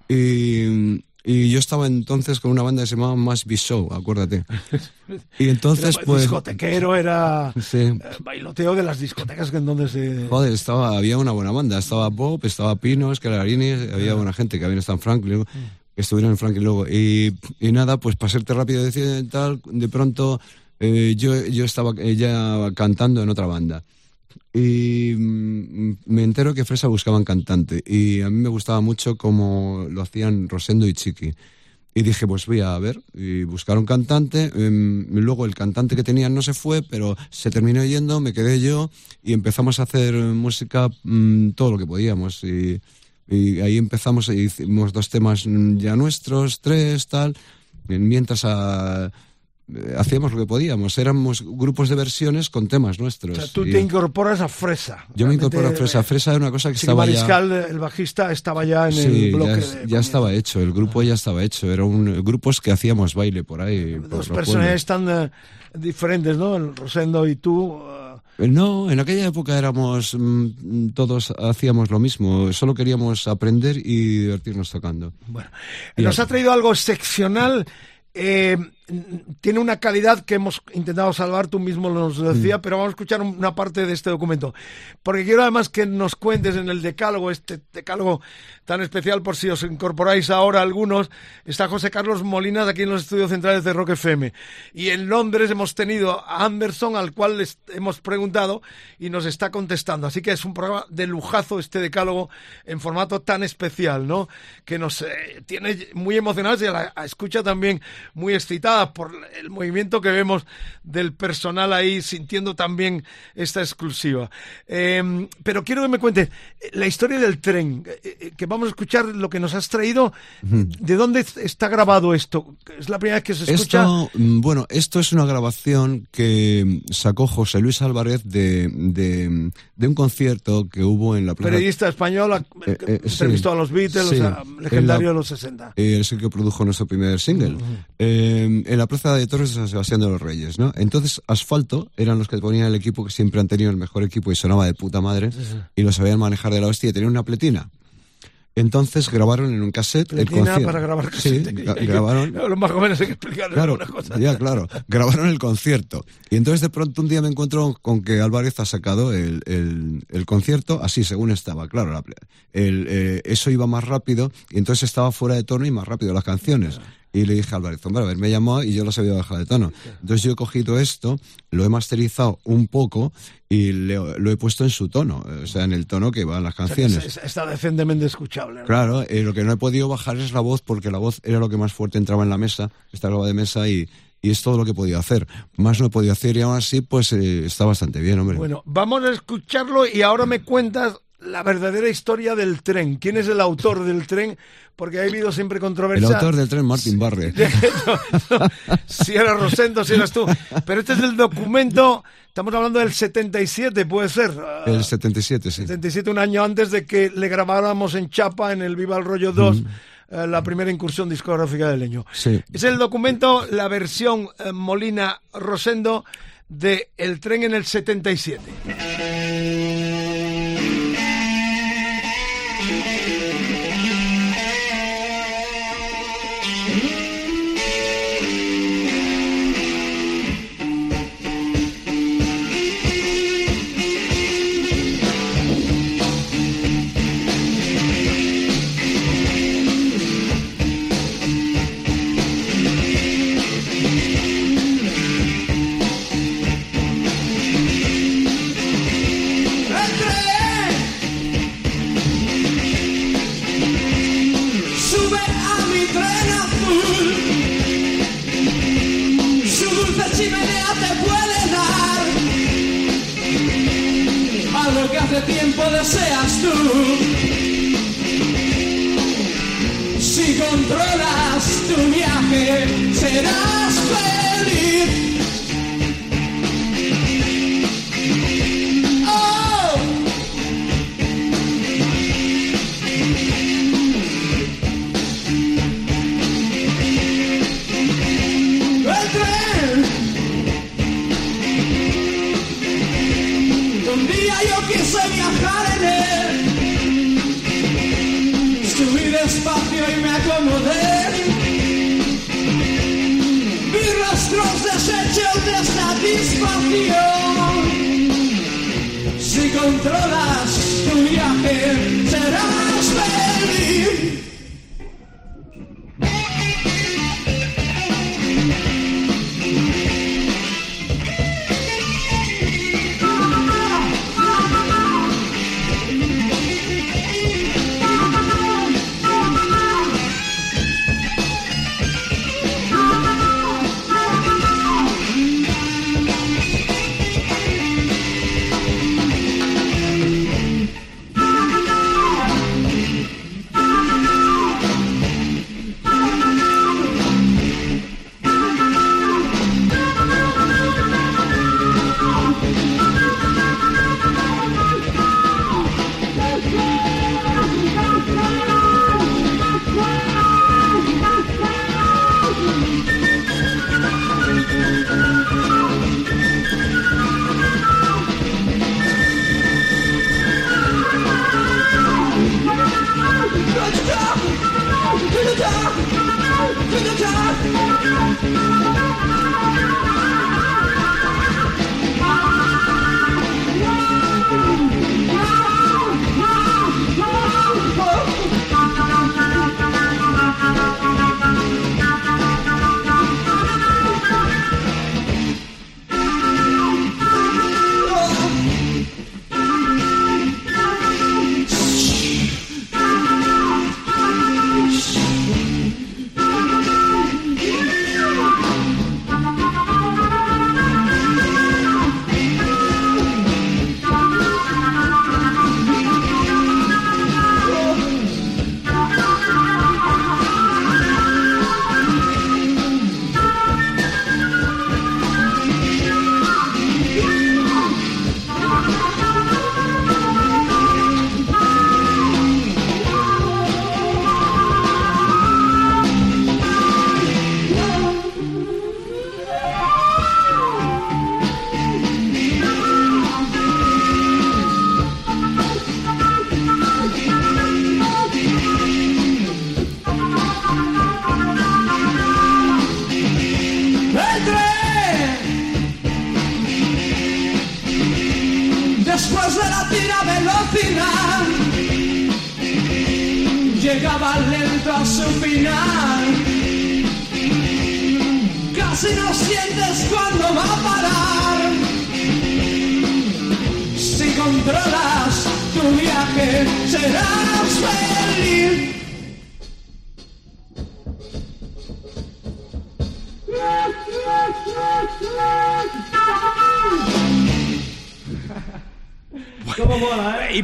Y, y yo estaba entonces con una banda que se llamaba Más Be Show, acuérdate. Y entonces, Era pues. discotequero, era Sí. eh, bailoteo de las discotecas que en donde se... Joder, estaba, había una buena banda. Estaba Bob, estaba Pino, Escalarini, había buena gente que había estado en Franklin, que estuvieron en Franklin luego. Y, y nada, pues para serte rápido decir tal, de pronto eh, yo, yo estaba eh, ya cantando en otra banda. Y mm, me entero que Fresa buscaban cantante. Y a mí me gustaba mucho como lo hacían Rosendo y Chiqui. Y dije, pues voy a ver. Y buscaron cantante. em, y luego el cantante que tenían no se fue, pero se terminó yendo, me quedé yo y empezamos a hacer música mm, todo lo que podíamos. Y, y ahí empezamos, hicimos dos temas mm, ya nuestros, tres, tal. Mientras a- eh, hacíamos lo que podíamos. Éramos grupos de versiones con temas O nuestros. sea, tú Y te incorporas a Fresa. yo me incorporo a Fresa. eh, Fresa era una cosa que sí estaba ya... Mariscal, el bajista, estaba ya en Sí, el bloque. de ya estaba hecho, el grupo ya estaba hecho. Era un grupos que hacíamos baile por ahí. Dos personajes tan eh, diferentes, ¿no? El Rosendo y tú. eh. Eh, No, en aquella época éramos mm, todos hacíamos lo mismo, solo queríamos aprender y divertirnos tocando. Bueno, Y nos ha traído algo excepcional. eh, tiene una calidad que hemos intentado salvar, tú mismo nos lo Mm. decía, pero vamos a escuchar un- una parte de este documento. Porque quiero además que nos cuentes en el decálogo, este decálogo tan especial por si os incorporáis ahora algunos, está José Carlos Molinas aquí en los estudios centrales de Rock FM. Y en Londres hemos tenido a Anderson, al cual les hemos preguntado y nos está contestando. Así que es un programa de lujazo este decálogo en formato tan especial, ¿no? Que nos eh, tiene muy emocionados y a la a escucha también muy excitada por el movimiento que vemos del personal ahí sintiendo también esta exclusiva. Eh, pero quiero que me cuentes eh, la historia del tren, eh, eh, que vamos a escuchar lo que nos has traído. ¿De dónde está grabado esto? Es la primera vez que se escucha. Esto, mm, bueno, esto es una grabación que sacó José Luis Álvarez de, de, de un concierto que hubo en la Plaza Periodista español, a- Eh, eh, sí. entrevistó a los Beatles, Sí. o sea, En legendario la- de los 60. Eh, es el que produjo nuestro primer single. Eh, en la Plaza de Toros de San Sebastián de los Reyes, ¿no? Entonces, Asfalto eran los que ponían el equipo que siempre han tenido el mejor equipo y sonaba de puta madre y lo sabían manejar de la hostia y tenían una pletina. Entonces grabaron en un cassette el concierto. para grabar Sí, cassette. gra- que- grabaron los más jóvenes hay que explicarles Claro, algunas cosas. ya, claro. Grabaron el concierto. Y entonces de pronto un día me encuentro con que Álvarez ha sacado el, el- el concierto así, según estaba. Claro, la- el, eh, eso iba más rápido y entonces estaba fuera de tono y más rápido las canciones. Y le dije a Álvarez, hombre, a ver, me llamó y yo lo sabía bajar de tono. Entonces yo he cogido esto, lo he masterizado un poco y le- lo he puesto en su tono, o sea, en el tono que van las O sea, que canciones. es- es- está decentemente escuchable. ¿no? Claro, eh, lo que no he podido bajar es la voz porque la voz era lo que más fuerte entraba en la mesa, esta grabada de mesa y, y es todo lo que he podido hacer. Más no he podido hacer y aún así pues eh, está bastante bien, hombre. Bueno, vamos a escucharlo y ahora me cuentas la verdadera historia del tren. ¿Quién es el autor del tren? Porque ha habido siempre el controversia. autor del tren, Martin Barre. No, no, si era Rosendo, si eras tú. Pero este es el documento, estamos hablando del 77, puede ser. Ah, El 77, sí. 77, un año antes de que le grabáramos en Chapa, en el Viva el Rollo 2, eh, la primera incursión discográfica del Leño. Sí. Es el documento, la versión eh, Molina Rosendo de El tren en el 77. Tiempo deseas tú. Si controlas tu viaje, serás de satisfacción. Si controlas tu viaje,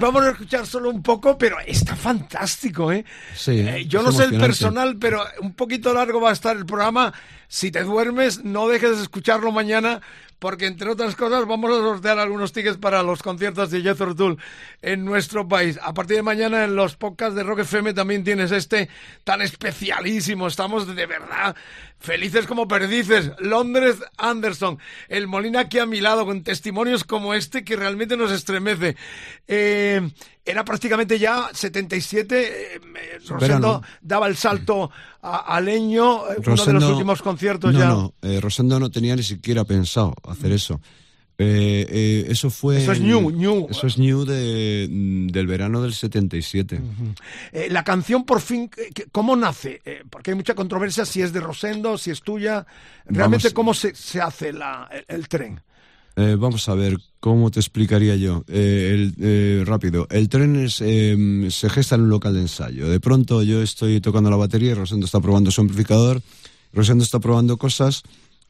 vamos a escuchar solo un poco, pero está fantástico, ¿eh? Sí, Eh, yo no sé el personal, pero un poquito largo va a estar el programa. Si te duermes, no dejes de escucharlo mañana, porque entre otras cosas vamos a sortear algunos tickets para los conciertos de Jethro Tull en nuestro país. A partir de mañana en los podcasts de Rock FM también tienes este tan especialísimo. Estamos de verdad felices como perdices. Londres Anderson, el Molina aquí a mi lado con testimonios como este que realmente nos estremece. Eh, era prácticamente ya 77, eh, Rosendo daba el salto a, a Leño, eh, uno de los últimos conciertos no, ya. No, eh, Rosendo no tenía ni siquiera pensado hacer eso. Eh, eh, eso fue. Eso es el- new, new. Eso es new de, del verano del 77. Eh, la canción por fin, eh, ¿cómo nace? Eh, porque hay mucha controversia si es de Rosendo, si es tuya. Realmente, Vamos. ¿cómo se, se hace la, el, el tren? Eh, vamos a ver, ¿cómo te explicaría yo? El, rápido, el tren es, se gesta en un local de ensayo. De pronto yo estoy tocando la batería y Rosendo está probando su amplificador, Rosendo está probando cosas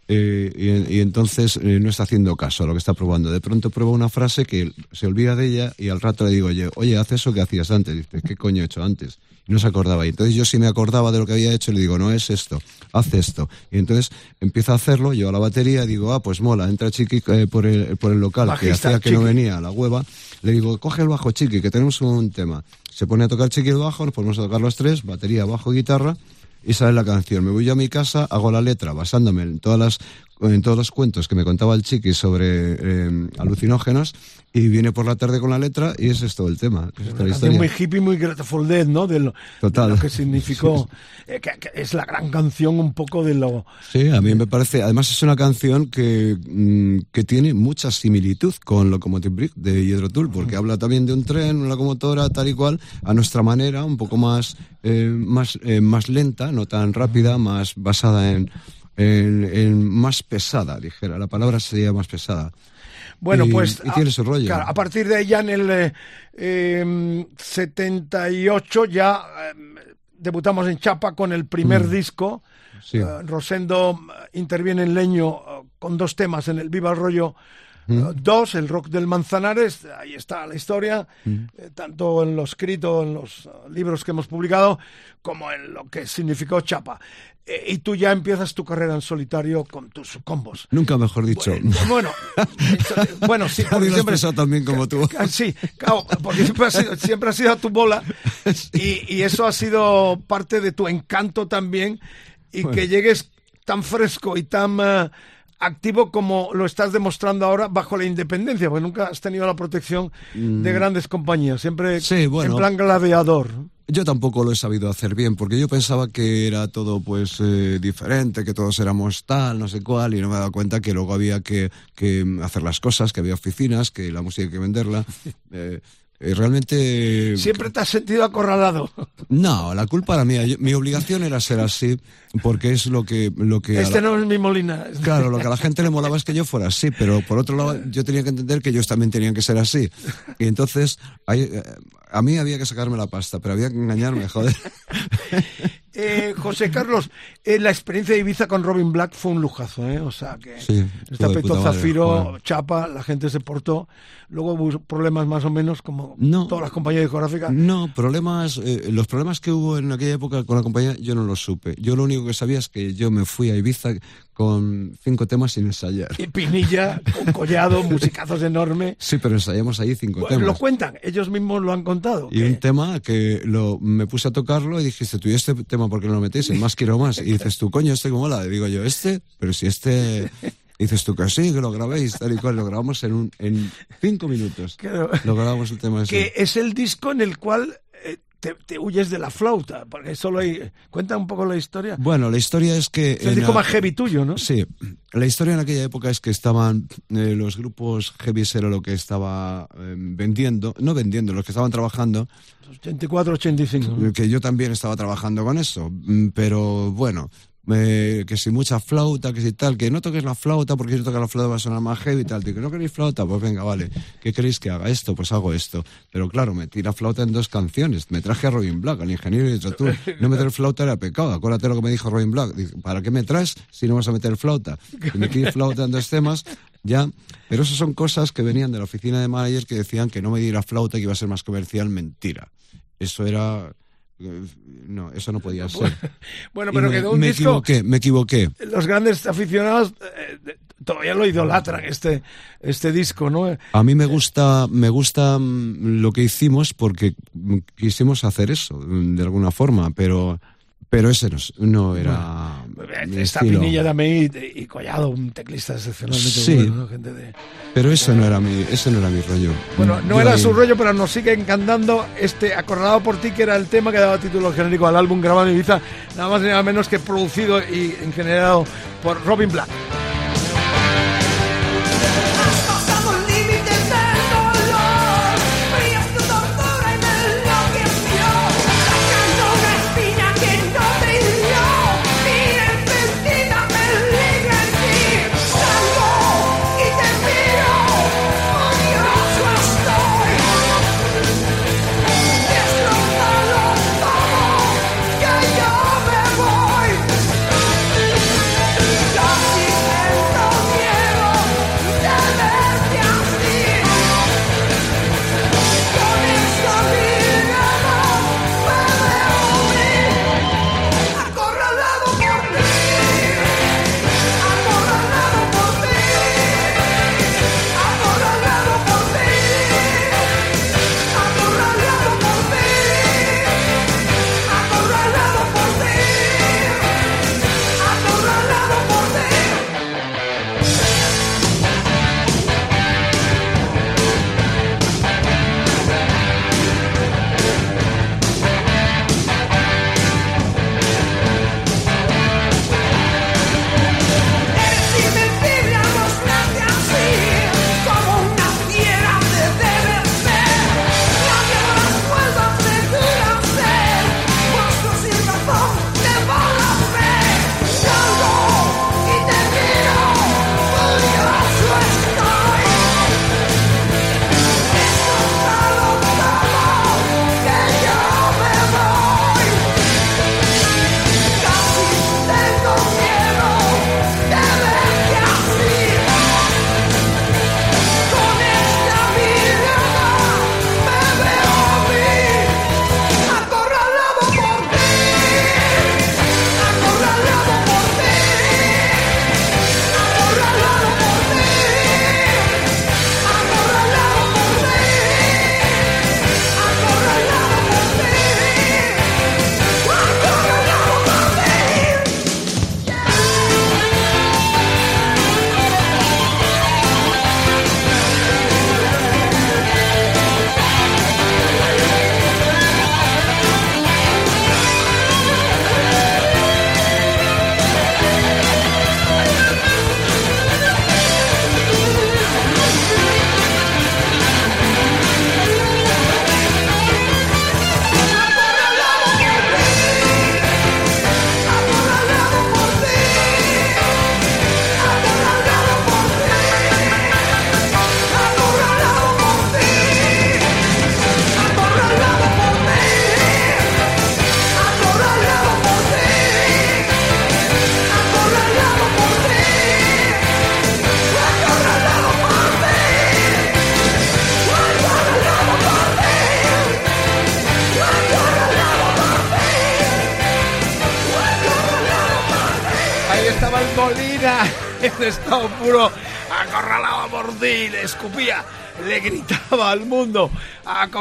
eh, y, y entonces eh, no está haciendo caso a lo que está probando. De pronto prueba una frase que se olvida de ella y al rato le digo, oye, oye, haz eso que hacías antes. Dice, ¿qué coño he hecho antes? Y no se acordaba. Y entonces yo sí me acordaba de lo que había hecho, le digo, no es esto, haz esto. Y entonces empieza a hacerlo, yo a la batería, digo, ah, pues mola, entra Chiqui eh, por, el, por el local, que hacía que no venía a la hueva. Le digo, coge el bajo, Chiqui, que tenemos un tema. Se pone a tocar Chiqui el bajo, nos ponemos a tocar los tres, batería, bajo, guitarra, y sale la canción. Me voy yo a mi casa, hago la letra basándome en todas las en todos los cuentos que me contaba el chiqui sobre eh, alucinógenos y viene por la tarde con la letra y ese es todo el tema. Es Una historia. muy hippie, muy Grateful Dead, ¿no? De lo, Total. de lo que significó. eh, que, que es la gran canción un poco de lo. Sí, a mí me parece. Además, es una canción que, mm, que tiene mucha similitud con Locomotive Brick de Jethro Tull, porque habla también de un tren, una locomotora, tal y cual, a nuestra manera, un poco más, eh, más, eh, más lenta, no tan rápida, más basada en, en, en más pesada, dijera. La palabra sería más pesada. Bueno, Y- pues. y tiene su rollo. claro, a partir de ya en el eh, eh, 78 ya eh, debutamos en Chapa con el primer Mm. disco. Sí. Eh, Rosendo eh, interviene en Leño eh, con dos temas en el Viva el Rollo Mm. 2, el rock del Manzanares, ahí está la historia, Mm. eh, tanto en lo escrito, en los libros que hemos publicado, como en lo que significó Chapa. Eh, y tú ya empiezas tu carrera en solitario con tus combos. Nunca mejor dicho. Bueno, bueno, sí, porque siempre, pensado también como tú. Sí, claro, porque siempre ha sido, siempre ha sido tu bola y, y eso ha sido parte de tu encanto también y Bueno. que llegues tan fresco y tan eh, activo como lo estás demostrando ahora bajo la independencia, porque nunca has tenido la protección de Mm. grandes compañías, siempre Sí, bueno. en plan gladiador. Yo tampoco lo he sabido hacer bien, porque yo pensaba que era todo pues eh, diferente, que todos éramos tal, no sé cuál, y no me he dado cuenta que luego había que, que hacer las cosas, que había oficinas, que la música hay que venderla. Eh, realmente... Siempre te has sentido acorralado. No, la culpa era mía. Yo- mi obligación era ser así, porque es lo que... Lo que Este la- no es mi Molina. Claro, lo que a la gente le molaba es que yo fuera así, pero por otro lado yo tenía que entender que ellos también tenían que ser así. Y entonces eh, a mí había que sacarme la pasta, pero había que engañarme, joder. Eh, José Carlos, eh, la experiencia de Ibiza con Robin Black fue un lujazo, ¿eh? O sea que Sí, este aspecto Zafiro. Chapa, la gente se portó. Luego hubo problemas más o menos como No. todas las compañías discográficas. No, problemas, eh, los problemas que hubo en aquella época con la compañía yo no los supe. Yo lo único que sabía es que yo me fui a Ibiza con cinco temas sin ensayar. Y Pinilla, con collado, musicazos enormes. Sí, pero ensayamos ahí cinco temas. lo cuentan, ellos mismos lo han contado. Y un tema que lo, me puse a tocarlo y dijiste, tú, ¿y este tema por qué no lo metéis? El más quiero más. Y dices tú, coño, este como. Y digo yo, este, pero si este... Y dices tú que sí, que lo grabéis, tal y cual. Lo grabamos en, un, en cinco minutos. Claro. Lo grabamos el tema ese. Que es el disco en el cual te, te huyes de la flauta, porque solo hay... Cuenta un poco la historia. Bueno, la historia es que... Es el disco más heavy tuyo, ¿no? Sí, la historia en aquella época es que estaban eh, los grupos heavy era lo que estaba eh, vendiendo, no vendiendo, los que estaban trabajando, 84, 85. ¿no? que yo también estaba trabajando con eso, mm, pero bueno, que si mucha flauta, que si tal, que no toques la flauta porque si no tocas la flauta va a sonar más heavy y tal, que no queréis flauta, pues venga, vale, ¿qué queréis que haga esto? Pues hago esto, pero claro, metí la flauta en dos canciones, me traje a Robin Black, al ingeniero y tú, no meter flauta era pecado, acuérdate lo que me dijo Robin Black, Dice, ¿para qué me traes si no vas a meter flauta? Y metí flauta en dos temas, ya, pero esas son cosas que venían de la oficina de managers que decían que no me diera flauta que iba a ser más comercial, mentira. Eso era... No, eso no podía ser. Bueno, pero me, quedó un me disco... equivoqué, me equivoqué. los grandes aficionados eh, todavía lo idolatran este este disco, ¿no? A mí me gusta, me gusta mm, lo que hicimos porque quisimos hacer eso de alguna forma, pero, pero ese no, no era mi Esta estilo. Pinilla también y, y Collado, un teclista excepcionalmente Sí. bueno, ¿no? Gente de- Pero ese no era mi, ese no era mi rollo. Bueno, no Yo era ahí- su rollo, pero nos sigue encantando este Acorralado por ti, que era el tema que daba título genérico al álbum grabado en Ibiza, nada más y nada menos que producido y generado por Robin Black.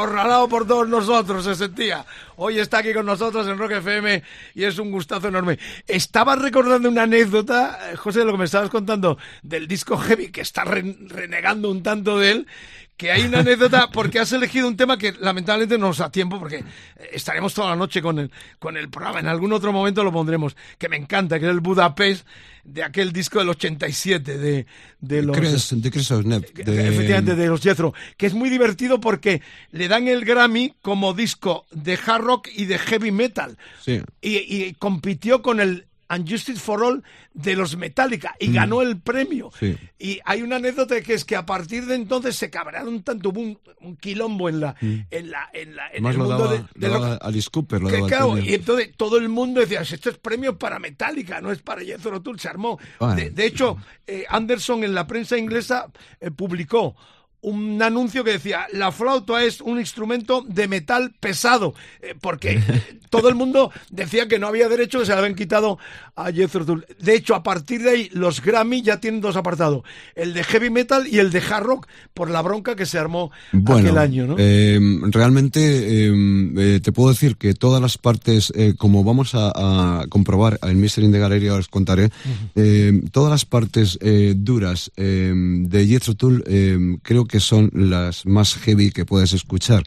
Acorralado por todos nosotros se sentía. Hoy está aquí con nosotros en Rock FM y es un gustazo enorme. Estaba recordando una anécdota, eh, José, de lo que me estabas contando del disco Heavy, que está re- renegando un tanto de él, que hay una anécdota porque has elegido un tema que lamentablemente no nos da tiempo porque eh, estaremos toda la noche con el, con el programa. En algún otro momento lo pondremos, que me encanta, que es el Budapest de aquel disco del 87 de, de los... Chris- de Chris Osnep, de- Efectivamente, de los Jethro, que es muy divertido porque le dan el Grammy como disco de hard rock y de heavy metal. Sí. Y, y compitió con el Unjustice for All de los Metallica y Mm. ganó el premio. Sí. Y hay una anécdota que es que a partir de entonces se cabrearon tanto, hubo un, un quilombo en la, en la, en la, en Mm. Además el lo mundo daba, de, lo de lo- daba Alice Cooper, lo que, daba el claro, y entonces todo el mundo decía, esto es premio para Metallica, no es para Jethro Tull, se armó. Bueno. De, de hecho, eh, Anderson en la prensa inglesa eh, publicó un anuncio que decía, la flauta es un instrumento de metal pesado, eh, porque todo el mundo decía que no había derecho, que se le habían quitado a Jethro Tull. De hecho, a partir de ahí, los Grammy ya tienen dos apartados, el de heavy metal y el de hard rock, por la bronca que se armó Bueno, aquel año, ¿no? eh, realmente eh, eh, te puedo decir que todas las partes, eh, como vamos a, a comprobar en Mystery in the Gallery, os contaré, eh, todas las partes eh, duras de Jethro Tull creo que son las más heavy que puedes escuchar.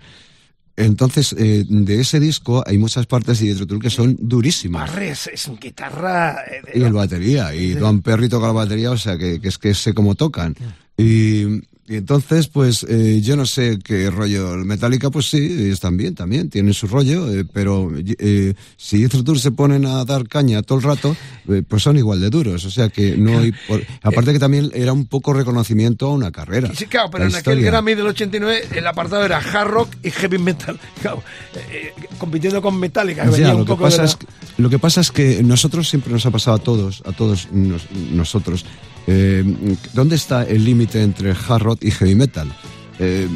Entonces, eh, de ese disco hay muchas partes de Tull que son durísimas. Barres es un guitarra... eh, de- Y el batería, y Don Perry toca la batería, o sea, que, que es que sé cómo tocan. Y, y entonces, pues, eh, yo no sé qué rollo. Metallica, pues sí, están bien, también, tienen su rollo, eh, pero eh, si Jethro Tull se ponen a dar caña todo el rato, eh, pues son igual de duros, o sea que no hay... por- aparte que también era un poco reconocimiento a una carrera. Sí, claro, pero en aquel. Grammy del 89 el apartado era hard rock y heavy metal. Claro, eh, compitiendo con Metallica. que Ya, un lo que, poco pasa la- es que, lo que pasa es que nosotros siempre nos ha pasado a todos, a todos nos- nosotros. Eh, ¿Dónde está el límite entre hard rock y heavy metal? Eh,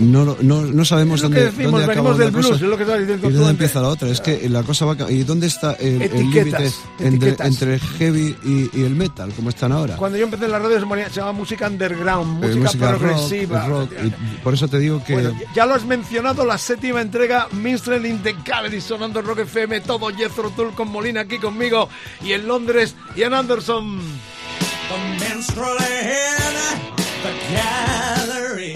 no, no, no sabemos dónde, decimos, dónde acaba venimos del una cosa blues, es lo que y dónde empieza la otra. Es que la cosa va ¿Y dónde está el, el límite entre, entre heavy y, y el metal, como están ahora? Cuando yo empecé en la radio se, llamaba música underground, Eh, música, música rock, progresiva. rock, y por eso te digo que... Bueno, ya lo has mencionado, la séptima entrega, Minstrel in the Gallery, sonando Rock FM, todo Jethro Tull con Molina aquí conmigo, y en Londres, Ian Anderson. The minstrel in the gallery,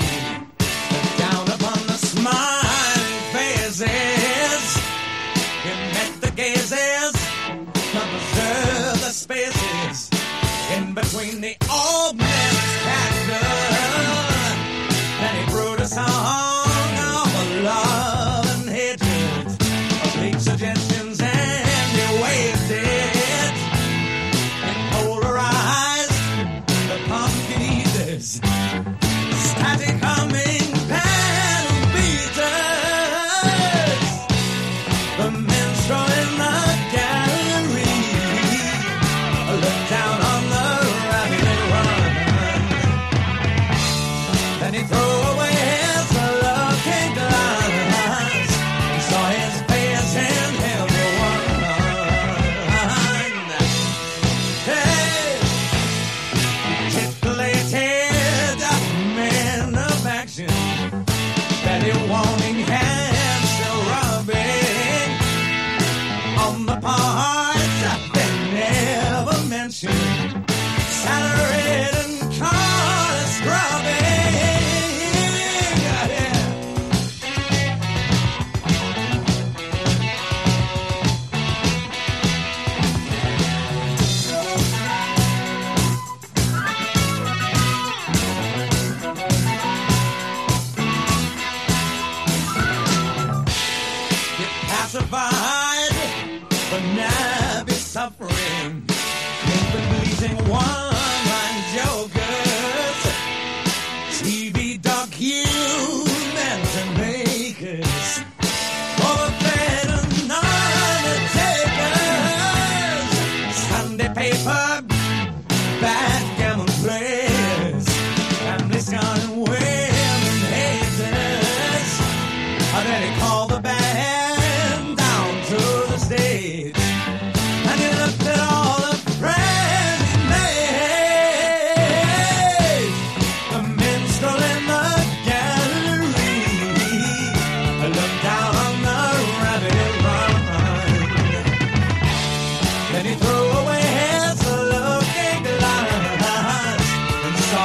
down upon the smiling faces, he met the gazes, observed the spaces in between the old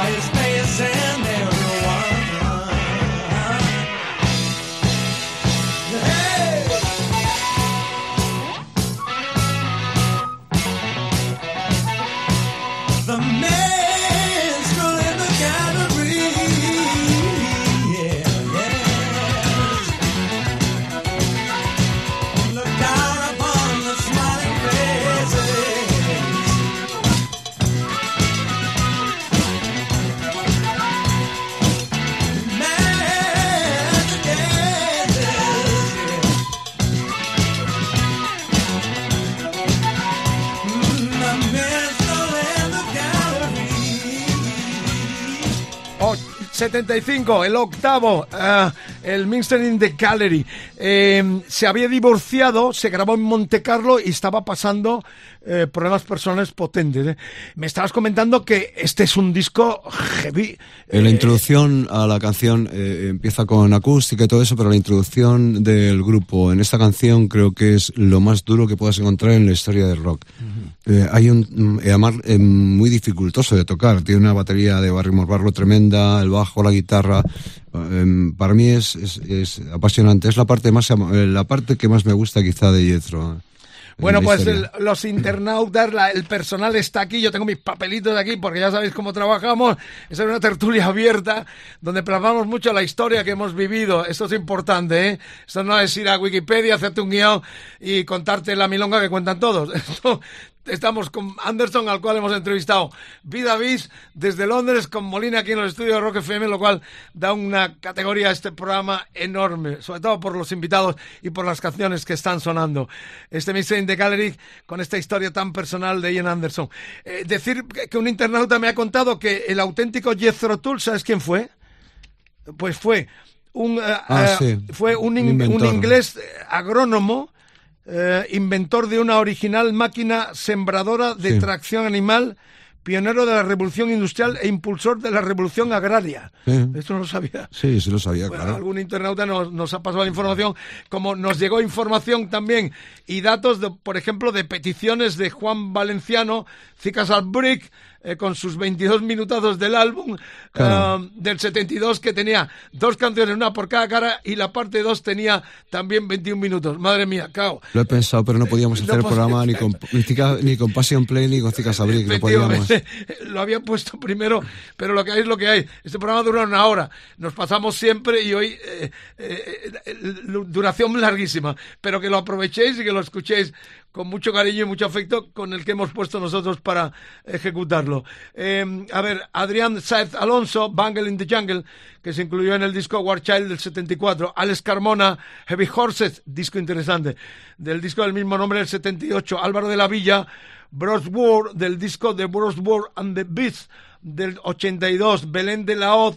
Christ. 75, el octavo, uh, el Minster in the Gallery. Eh, se había divorciado, se grabó en Monte Carlo y estaba pasando eh, problemas personales potentes. ¿eh? Me estabas comentando que este es un disco heavy. En la introducción a la canción eh, empieza con acústica y todo eso, pero la introducción del grupo en esta canción creo que es lo más duro que puedas encontrar en la historia del rock. Eh, hay un, mm, eh, muy dificultoso de tocar. Tiene una batería de Barrymore Barlow tremenda, el bajo, la guitarra. Eh, para mí es, es, es apasionante. Es la parte más, eh, la parte que más me gusta quizá de Jethro. En Bueno, pues el- los internautas, la- el personal está aquí, yo tengo mis papelitos de aquí porque ya sabéis cómo trabajamos. Esa es una tertulia abierta donde plasmamos mucho la historia que hemos vivido. Esto es importante, ¿eh? Esto no es ir a Wikipedia, hacerte un guion y contarte la milonga que cuentan todos. Esto, estamos con Anderson, al cual hemos entrevistado Vida Bis desde Londres, con Molina aquí en los estudios de Rock FM, lo cual da una categoría a este programa enorme, sobre todo por los invitados y por las canciones que están sonando. Este Mr. in the Gallery con esta historia tan personal de Ian Anderson. Eh, decir que un internauta me ha contado que el auténtico Jethro Tull, ¿sabes quién fue? Pues fue un, eh, Ah, eh, sí. fue un, Un inglés agrónomo, eh, inventor de una original máquina sembradora de Sí. tracción animal, pionero de la revolución industrial e impulsor de la revolución agraria. Sí. Esto no lo sabía. Sí, sí lo sabía, Bueno, claro. algún internauta nos, nos ha pasado la información, como nos llegó información también y datos, de, por ejemplo, de peticiones de Juan Valenciano, Cicas al Brick, eh, con sus 22 minutazos del álbum Claro. eh, del 72, que tenía dos canciones, una por cada cara, y la parte 2 tenía también 21 minutos. Madre mía, cao. Lo he pensado, pero no podíamos No hacer el programa ni con, ni, con Passion Play ni con Cicas Abric, no podíamos. Lo había puesto primero, pero lo que hay es lo que hay. Este programa dura una hora. Nos pasamos siempre y hoy eh, eh, eh, duración larguísima. Pero que lo aprovechéis y que lo escuchéis con mucho cariño y mucho afecto con el que hemos puesto nosotros para ejecutarlo. Eh, a ver, Adrián Saez Alonso, Bangle in the Jungle, que se incluyó en el disco War Child del 74. Alex Carmona, Heavy Horses, disco interesante, del disco del mismo nombre del 78. Álvaro de la Villa, Bros War, del disco de Bros War and the Beats del 82. Belén de la Hoz,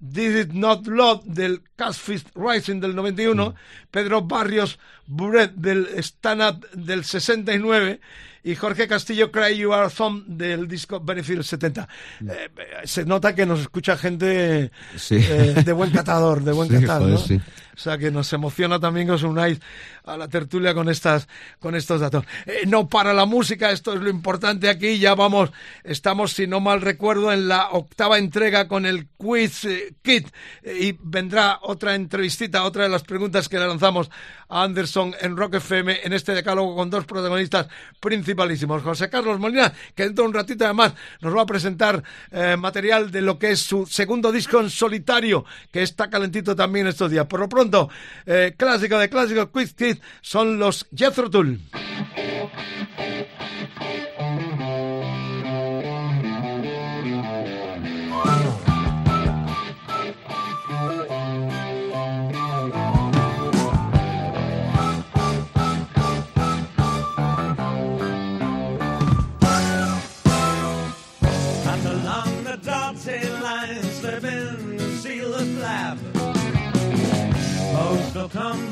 This Is Not Love del Casfist Rising del 91, Pedro Barrios Buret del Stand Up del 69 y Jorge Castillo Cry You Are Thumb del disco Benefit del 70. Eh, se nota que nos escucha gente Sí. eh, de buen catador, de buen Sí, catar, joder, ¿no? sí. O sea que nos emociona también que os unáis a la tertulia con estas, con estos datos. Eh, no para la música, esto es lo importante aquí. Ya vamos, estamos, si no mal recuerdo, en la octava entrega con el quiz kit y vendrá otra entrevistita, otra de las preguntas que le lanzamos a Anderson en Rock FM en este decálogo con dos protagonistas principalísimos. José Carlos Molina, que dentro de un ratito además nos va a presentar eh, material de lo que es su segundo disco en solitario, que está calentito también estos días. Por lo pronto, eh, clásico de clásicos, Quiz Kid, son los Jethro Tull.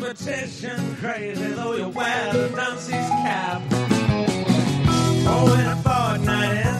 Competition, crazy though you wear the Nancy's cap. Oh, in a fortnight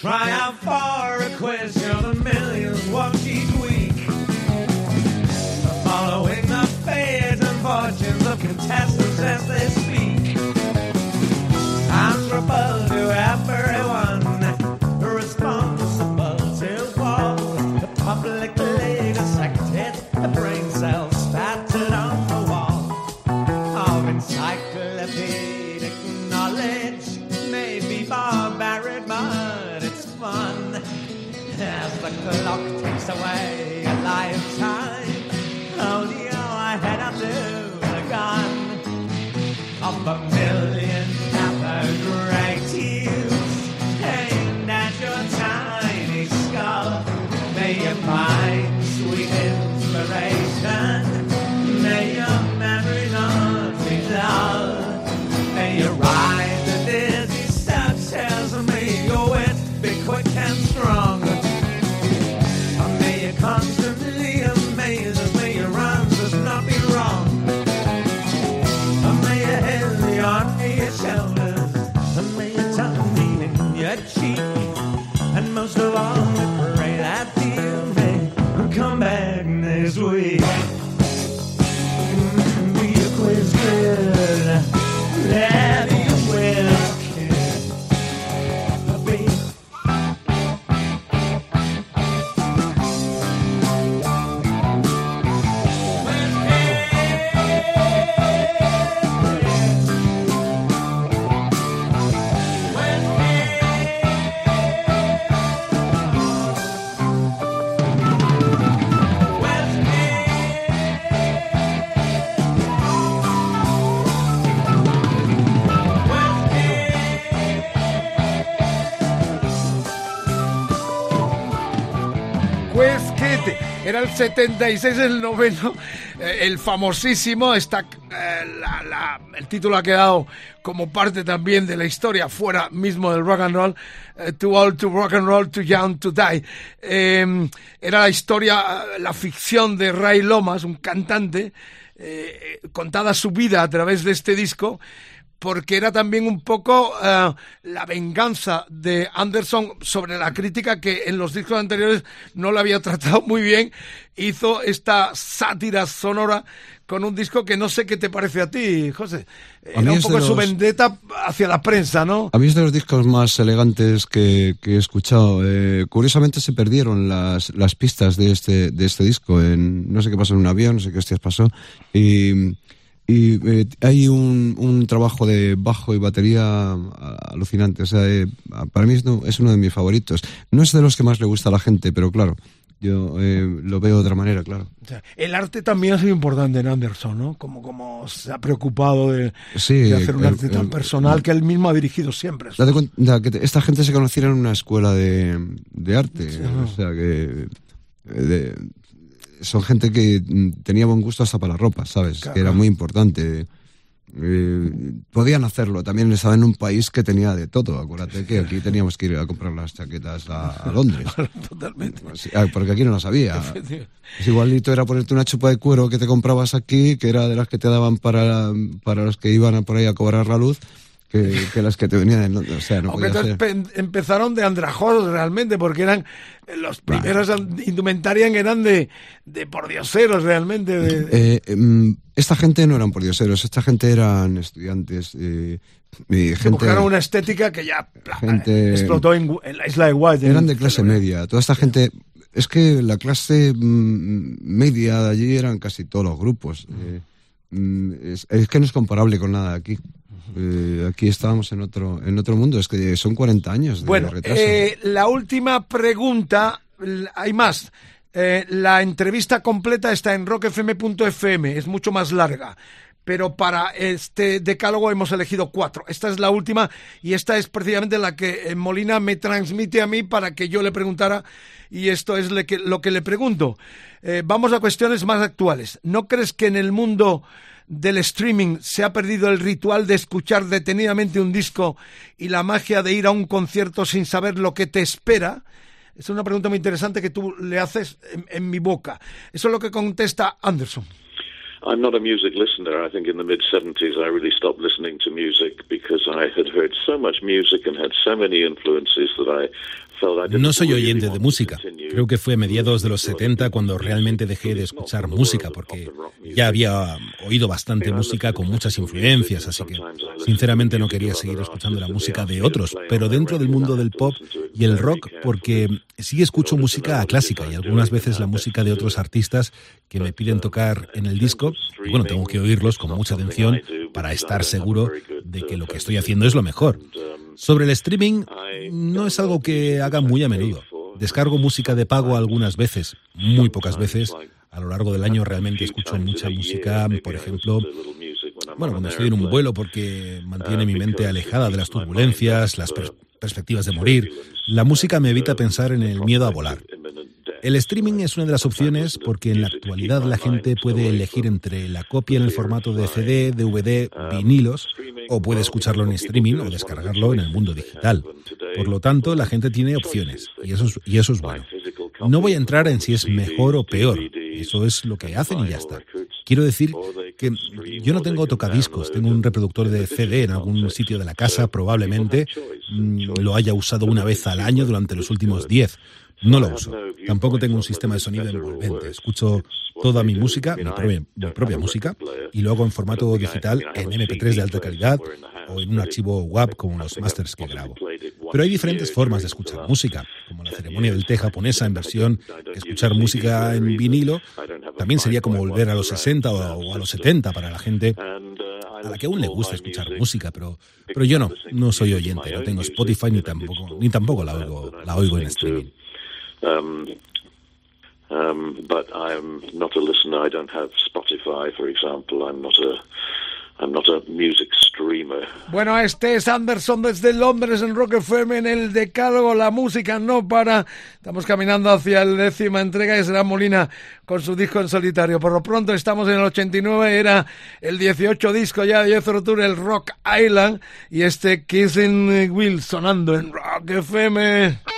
try out for a quiz. You're the millions watch each week. Following the fate and fortunes of contestants as they clock takes away a lifetime. 76, el noveno, eh, el famosísimo, está, eh, el título ha quedado como parte también de la historia, fuera mismo del rock and roll, eh, Too Old to Rock and Roll, Too Young to Die. Eh, era la historia, la ficción de Ray Lomas, un cantante, contada su vida a través de este disco, porque era también un poco eh, la venganza de Anderson sobre la crítica que en los discos anteriores no lo había tratado muy bien. Hizo esta sátira sonora con un disco que no sé qué te parece a ti, José. A Era un poco su los- vendetta hacia la prensa, ¿no? A mí es de los discos más elegantes que, que he escuchado. Eh, curiosamente se perdieron las, las pistas de este, de este disco. En, no sé qué pasó en un avión, no sé qué hostias pasó. Y, y eh, hay un, un trabajo de bajo y batería alucinante. O sea, eh, para mí es uno, es uno de mis favoritos. No es de los que más le gusta a la gente, pero claro, yo eh, lo veo de otra manera, claro. O sea, el arte también ha sido importante en Anderson, ¿no? Como, como se ha preocupado de, Sí, de hacer un arte tan personal que él mismo ha dirigido siempre. Date cuenta que esta gente se conociera en una escuela de, de arte. Sí. o sea que. de- son gente que mm, tenía buen gusto hasta para la ropa, ¿sabes? Claro. Que era muy importante. Eh, podían hacerlo. También estaba en un país que tenía de todo. Acuérdate que aquí teníamos que ir a comprar las chaquetas a, a Londres. Totalmente. Sí, ah, porque aquí no las había. Es igualito era ponerte una chupa de cuero que te comprabas aquí, que era de las que te daban para, para los que iban a por ahí a cobrar la luz, que, que las que te venían en Londres. O sea, no Aunque podía entonces ser. pe- empezaron de andrajosos realmente, porque eran los primeros indumentarias eran de, de pordioseros realmente. De, Eh, em, esta gente no eran pordioseros, esta gente eran estudiantes. eh, y que gente, buscaron una estética que ya gente- explotó en, la isla de White. eran de clase media. Toda esta gente. Es que la clase mm, media de allí eran casi todos los grupos. eh, mm, es, es que no es comparable con nada de aquí. Eh, aquí estábamos en otro, en otro mundo. Es que son 40 años de Bueno, retraso. eh, la última pregunta, hay más. Eh, la entrevista completa está en rockfm.fm, es mucho más larga. Pero para este decálogo hemos elegido cuatro. Esta es la última y esta es precisamente la que Molina me transmite a mí para que yo le preguntara y esto es que- lo que le pregunto. Vamos a cuestiones más actuales. ¿No crees que en el mundo del streaming se ha perdido el ritual de escuchar detenidamente un disco y la magia de ir a un concierto sin saber lo que te espera? Es una pregunta muy interesante que tú le haces en, mi boca. Eso es lo que contesta Anderson. I'm not a music listener. I think in the mid 70s I really stopped listening to music because I had heard so much music and had so many influences that I No soy oyente de música. Creo que fue a mediados de los 70 cuando realmente dejé de escuchar música, porque ya había oído bastante música con muchas influencias, así que sinceramente no quería seguir escuchando la música de otros, pero dentro del mundo del pop y el rock, porque sí escucho música clásica y algunas veces la música de otros artistas que me piden tocar en el disco, y bueno, tengo que oírlos con mucha atención para estar seguro de que lo que estoy haciendo es lo mejor. Sobre el streaming, no es algo que haga muy a menudo. Descargo música de pago algunas veces, muy pocas veces. A lo largo del año realmente escucho mucha música, por ejemplo, bueno, cuando estoy en un vuelo porque mantiene mi mente alejada de las turbulencias, las perspectivas de morir. La música me evita pensar en el miedo a volar. El streaming es una de las opciones porque en la actualidad la gente puede elegir entre la copia en el formato de CD, DVD, vinilos, o puede escucharlo en streaming o descargarlo en el mundo digital. Por lo tanto, la gente tiene opciones y eso es, y eso es bueno. No voy a entrar en si es mejor o peor, eso es lo que hacen y ya está. Quiero decir que yo no tengo tocadiscos, tengo un reproductor de CD en algún sitio de la casa, probablemente mm, lo haya usado una vez al año durante los últimos 10. No lo uso. Tampoco tengo un sistema de sonido envolvente. Escucho toda mi música, mi propia, música, y lo hago en formato digital en MP3 de alta calidad o en un archivo WAV como los masters que grabo. Pero hay diferentes formas de escuchar música, como la ceremonia del té japonesa en versión escuchar música en vinilo también sería como volver a los 60 o a los 70 para la gente a la que aún le gusta escuchar música, pero, pero yo no, no soy oyente, no tengo Spotify ni tampoco, ni tampoco la oigo, la oigo en streaming. Um, um, but I'm not a listener. I don't have Spotify, for example. I'm not a I'm not a music streamer. Bueno, este es Anderson desde Londres en Rock FM en el Decálogo. La música no para. Estamos caminando hacia la décima entrega y será Molina con su disco en solitario. Por lo pronto estamos en el 89, era el 18 disco ya de Jethro el Rock Island, y este Kissing Will sonando en Rock FM.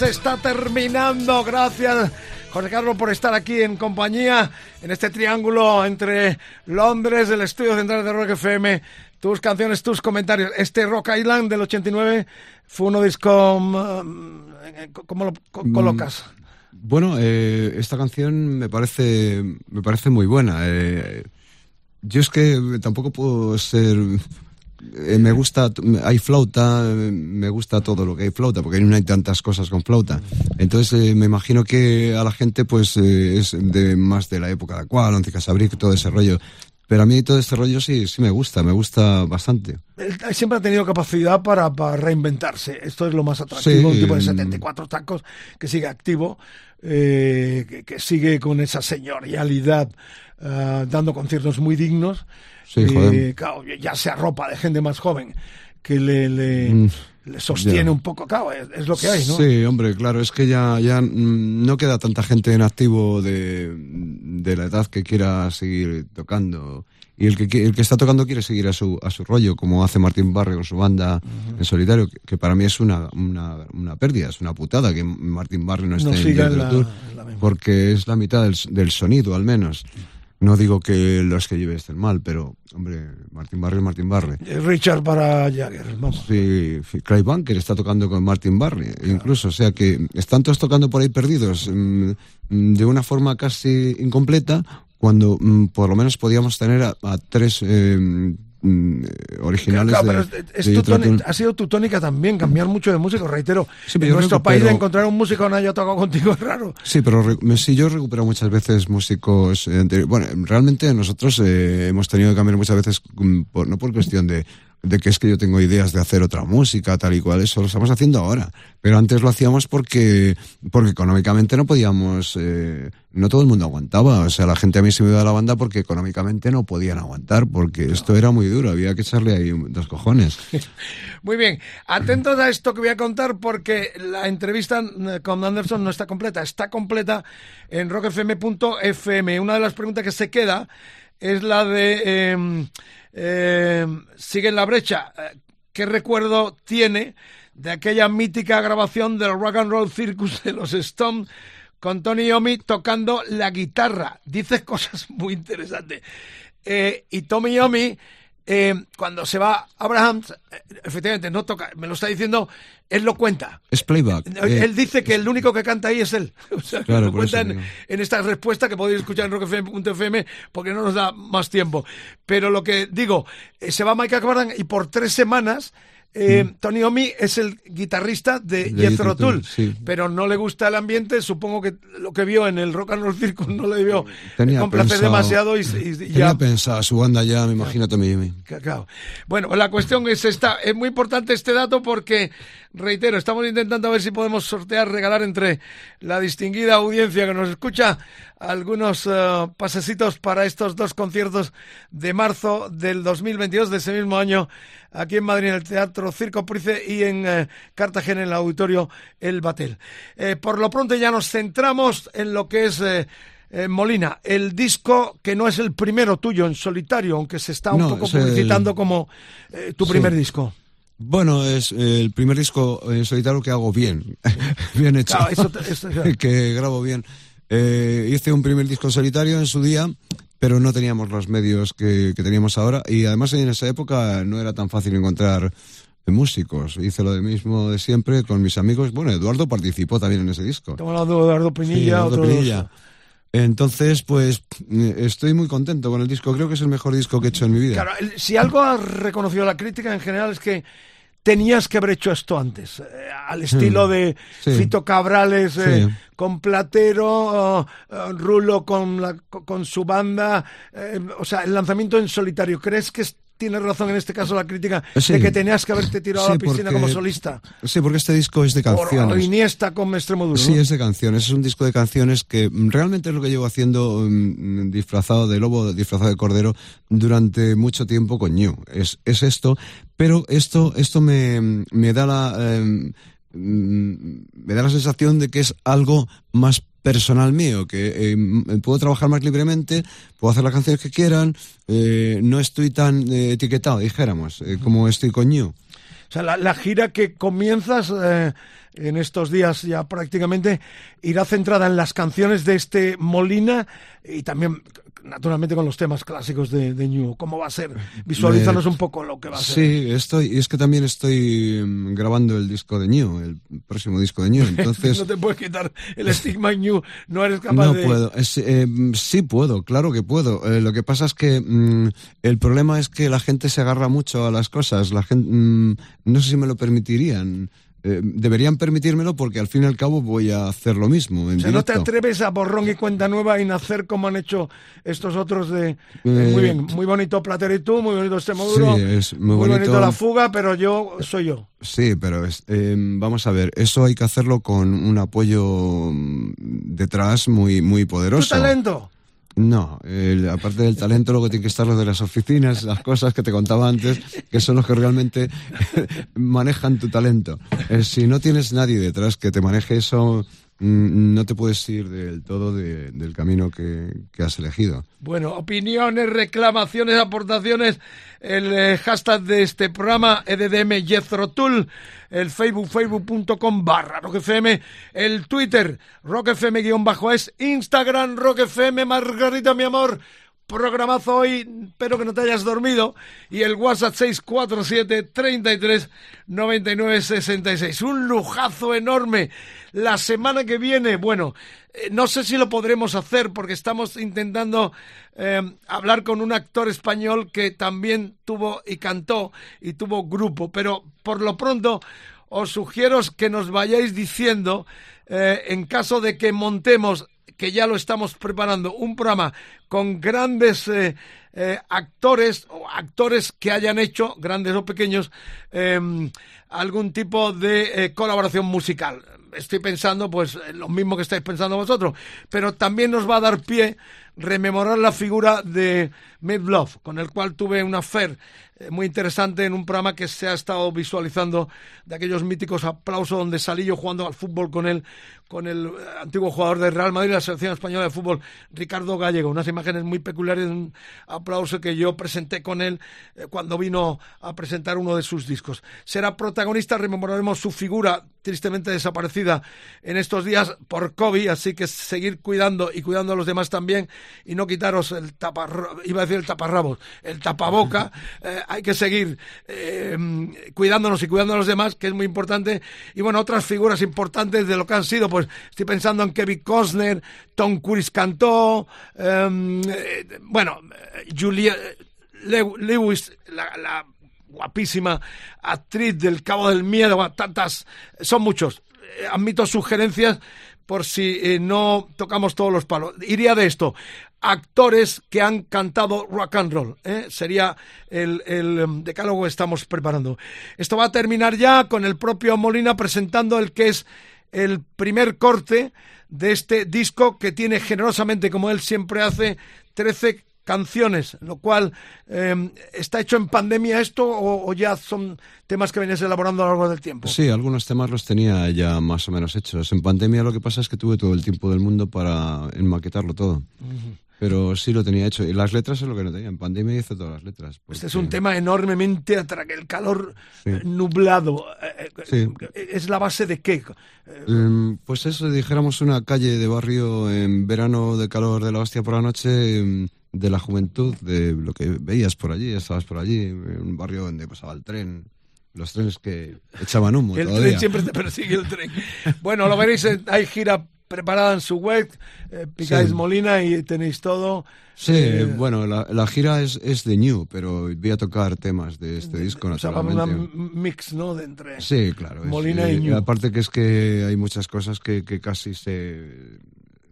Se está terminando. Gracias, José Carlos, por estar aquí en compañía en este triángulo entre Londres, el estudio central de Rock FM, tus canciones, tus comentarios. Este Rock Island del 89 fue uno disco. mm, ¿Cómo lo co- colocas? Bueno, eh, esta canción me parece, me parece muy buena. Eh, yo es que tampoco puedo ser... eh, me gusta, hay flauta, me gusta todo lo que hay flauta, porque no hay tantas cosas con flauta. Entonces eh, me imagino que a la gente pues eh, es de más de la época de Aqua, Once Casabric, todo ese rollo. Pero a mí todo este rollo sí, sí me gusta, me gusta bastante. Él siempre ha tenido capacidad para, para reinventarse. Esto es lo más atractivo. Sí, un tipo de mm. 74 tacos que sigue activo, que, que sigue con esa señorialidad, ah, dando conciertos muy dignos. Sí, Eh, claro, ya se arropa de gente más joven que le, le, Mm, le sostiene ya. un poco. Claro, es, es lo que hay, ¿no? Sí, hombre, claro, es que ya, ya mm, no queda tanta gente en activo de, de la edad que quiera seguir tocando. Y el que, el que está tocando quiere seguir a su, a su rollo, como hace Martín Barrio con su banda en solitario, que, que para mí es una, una, una pérdida, es una putada que Martín Barrio no esté No en la misma. porque es la mitad del, del sonido, al menos. No digo que los que lleve estén mal, pero, hombre, Martín Barrio es Martín Barrio. Eh, Richard para Jagger, vamos. Sí, Craig Bunker está tocando con Martin Barry, incluso, o sea que están todos tocando por ahí perdidos mm, mm, de una forma casi incompleta, cuando mm, por lo menos podíamos tener a, a tres eh, mm, originales Claro, de, es tu tónica- ha sido tu tónica también, cambiar mucho de músico, reitero. Sí, en nuestro recupero- país de encontrar un músico que no haya tocado contigo es raro. Sí, pero me- sí, yo recupero muchas veces músicos. eh, bueno, realmente nosotros eh, hemos tenido que cambiar muchas veces, mm, por- no por cuestión de, de que es que yo tengo ideas de hacer otra música, tal y cual, eso lo estamos haciendo ahora. Pero antes lo hacíamos porque, porque económicamente no podíamos, eh, no todo el mundo aguantaba. O sea, la gente a mí se me iba de la banda porque económicamente no podían aguantar, porque esto era muy duro, había que echarle ahí dos cojones. Muy bien, atentos a esto que voy a contar porque la entrevista eh, con Anderson no está completa, está completa en rockfm.fm. Una de las preguntas que se queda es la de eh, eh, sigue en la brecha. Eh, ¿Qué recuerdo tiene de aquella mítica grabación del Rock and Roll Circus de los Stones con Tony Iommi tocando la guitarra? Dice cosas muy interesantes. Eh, y Tommy Iommi eh, cuando se va Abraham, eh, efectivamente no toca, me lo está diciendo, él lo cuenta. Es playback. Él eh, él dice que el único que canta ahí es él. O sea, Claro, lo cuenta en, en esta respuesta que podéis escuchar en rockfm.fm porque no nos da más tiempo. Pero lo que digo, eh, se va Mike Cabardan y por tres semanas eh, Tony Omi es el guitarrista de. De Jethro Tull, sí. pero no le gusta el ambiente. Supongo que lo que vio en el Rock and Roll Circus no le debió Tenía complacer pensado- demasiado y, y- y Tenía ya pensado su banda ya, me imagino Jimmy. Cacao. Bueno, la cuestión es esta. Es muy importante este dato porque, reitero, estamos intentando ver si podemos sortear, regalar entre la distinguida audiencia que nos escucha algunos eh, pasecitos para estos dos conciertos de marzo del 2022, de ese mismo año, aquí en Madrid, en el Teatro Circo Price y en eh, Cartagena, en el Auditorio El Batel. Eh, por lo pronto ya nos centramos en lo que es... eh, eh, Molina, el disco que no es el primero tuyo en solitario, aunque se está un No, poco es el- publicitando como eh, tu Sí. primer disco. Bueno, es eh, el primer disco en solitario que hago bien, bien hecho, Claro, eso que grabo bien. Eh, hice un primer disco en solitario en su día, pero no teníamos los medios que, que teníamos ahora y además en esa época no era tan fácil encontrar músicos. Hice lo de mismo de siempre con mis amigos. Bueno, Eduardo participó también en ese disco. Estamos hablando de Eduardo Pinilla, Sí, Eduardo otro- Pinilla. Entonces, pues eh, estoy muy contento con el disco. Creo que es el mejor disco que he hecho en mi vida. Claro, si algo ha reconocido la crítica en general es que tenías que haber hecho esto antes, eh, al estilo de Sí. Fito Cabrales eh, Sí. con Platero, eh, Rulo con, la, con su banda, o sea, el lanzamiento en solitario. ¿Crees que es- tiene razón en este caso la crítica Sí. de que tenías que haberte tirado a la piscina porque- como solista? Sí, porque este disco es de canciones. Iniesta con Extremo Duro. Sí, ¿no? es de canciones. Es un disco de canciones que realmente es lo que llevo haciendo mm, disfrazado de lobo, disfrazado de cordero durante mucho tiempo con Ñu. Es, es esto, pero esto, esto me, me da la, em, mm, me da la sensación de que es algo más personal mío, que em, puedo trabajar más libremente, puedo hacer las canciones que quieran, eh, no estoy tan eh, etiquetado, dijéramos, eh, como estoy con Ñu. O sea, la, gira que comienzas, eh, en estos días ya prácticamente, irá centrada en las canciones de este Molina y también naturalmente con los temas clásicos de, de New. ¿Cómo va a ser? Visualizanos un poco lo que va a ser. Sí, estoy, y es que también estoy mm, grabando el disco de New, el próximo disco de New. Entonces, no te puedes quitar el estigma New, no eres capaz no de... puedo. Es, eh, sí puedo, claro que puedo. Eh, lo que pasa es que mm, el problema es que la gente se agarra mucho a las cosas. La gente, mm, no sé si me lo permitirían. Eh, deberían permitírmelo porque al fin y al cabo voy a hacer lo mismo. En O sea, no te atreves a borrón y cuenta nueva y nacer como han hecho estos otros de... Eh, muy bien, muy bonito Platero y tú, muy bonito este módulo, Sí, es muy bonito. la fuga, pero yo soy yo. Sí, pero es- eh, vamos a ver, eso hay que hacerlo con un apoyo mm, detrás muy, muy ¿Tu poderoso. talento? No, aparte del talento, luego tiene que estar lo de las oficinas, las cosas que te contaba antes, que son los que realmente manejan tu talento. Eh, si no tienes nadie detrás que te maneje eso, no te puedes ir del todo de- del camino que, que has elegido. Bueno, opiniones, reclamaciones, aportaciones, el eh, hashtag de este programa, EDDM Jethro Tull, el Facebook, facebook.com barra rockfm, el Twitter, rockfm guion bajo es, Instagram, rockfm, Margarita, mi amor, programazo hoy, espero que no te hayas dormido, y el WhatsApp 647 33 99 66. Un lujazo enorme. La semana que viene, bueno, eh, no sé si lo podremos hacer porque estamos intentando eh, hablar con un actor español que también tuvo y cantó y tuvo grupo, pero por lo pronto os sugiero que nos vayáis diciendo eh, en caso de que montemos que ya lo estamos preparando, un programa con grandes eh, eh, actores o actores que hayan hecho, grandes o pequeños, eh, algún tipo de eh, colaboración musical. Estoy pensando, pues, lo mismo que estáis pensando vosotros, pero también nos va a dar pie rememorar la figura de Mid Love, con el cual tuve una eh, muy interesante en un programa que se ha estado visualizando de aquellos míticos aplausos donde salí yo jugando al fútbol con él, con el eh, antiguo jugador de Real Madrid la selección española de fútbol, Ricardo Gallego. Unas imágenes muy peculiares de un aplauso que yo presenté con él eh, cuando vino a presentar uno de sus discos. Será protagonista, rememoraremos su figura tristemente desaparecida en estos días por COVID, así que seguir cuidando y cuidando a los demás también y no quitaros el taparrabos, iba a decir el taparrabos, el tapaboca, eh, hay que seguir eh, cuidándonos y cuidando a los demás, que es muy importante, y bueno, otras figuras importantes de lo que han sido, pues estoy pensando en Kevin Costner, Tom Cruise cantó, em, eh, bueno, eh, Julia Lew- Lewis, la, la guapísima actriz del Cabo del Miedo, tantas, son muchos. Admito sugerencias por si eh, no tocamos todos los palos. Iría de esto. Actores que han cantado rock and roll. ¿eh? Sería el, el em, decálogo que estamos preparando. Esto va a terminar ya con el propio Molina presentando el que es el primer corte de este disco que tiene generosamente, como él siempre hace, 13 canciones, lo cual eh, está hecho en pandemia esto o, o ya son temas que venías elaborando a lo largo del tiempo. Sí, algunos temas los tenía ya más o menos hechos. En pandemia lo que pasa es que tuve todo el tiempo del mundo para enmaquetarlo todo. Pero sí lo tenía hecho. Y las letras es lo que no tenía. En pandemia hice todas las letras. Este es porque- un tema enormemente atra el calor Sí. eh, nublado. eh, eh, Sí. ¿Es la base de qué? Em, Pues eso, dijéramos una calle de barrio en verano de calor de la hostia por la noche, em, de la juventud, de lo que veías por allí, estabas por allí, en un barrio donde pasaba el tren, los trenes que echaban humo El todavía. tren siempre te persigue el tren. Bueno, lo veréis, eh, hay gira preparada en su web, eh, picáis Sí. Molina y tenéis todo. Sí, Eh, bueno, la, la gira es, es de New, pero voy a tocar temas de este disco, o sea, una mix, ¿no? De entre Sí, claro. es, Molina eh, y New. Aparte que es que hay muchas cosas que, que casi se,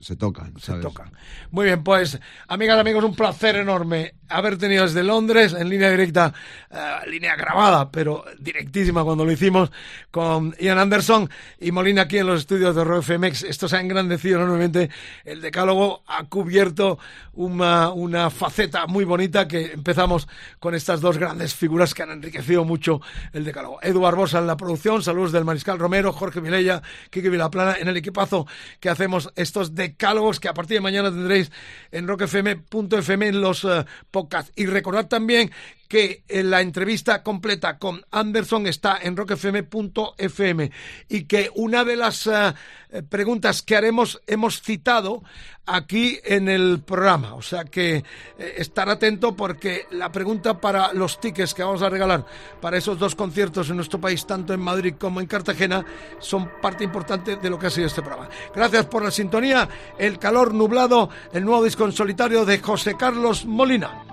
se tocan, ¿sabes? tocan. Muy bien, pues, amigas, amigos, un placer enorme haber tenido desde Londres, en línea directa, eh, línea grabada, pero directísima cuando lo hicimos, con Ian Anderson y Molina aquí en los estudios de Rock FMX. Esto se ha engrandecido enormemente. El decálogo ha cubierto una, una faceta muy bonita que empezamos con estas dos grandes figuras que han enriquecido mucho el decálogo. Edu Barbosa en la producción, saludos del Mariscal Romero, Jorge Vilella, Kiki Vilaplana, en el equipazo que hacemos estos decálogos que a partir de mañana tendréis en rockfm.fm en los eh, Y recordad también que eh, la entrevista completa con Anderson está en rockfm.fm y que una de las eh, preguntas que haremos hemos citado aquí en el programa. O sea que eh, estar atento porque la pregunta para los tickets que vamos a regalar para esos dos conciertos en nuestro país, tanto en Madrid como en Cartagena, son parte importante de lo que ha sido este programa. Gracias por la sintonía, el calor nublado, el nuevo disco en solitario de José Carlos Molina.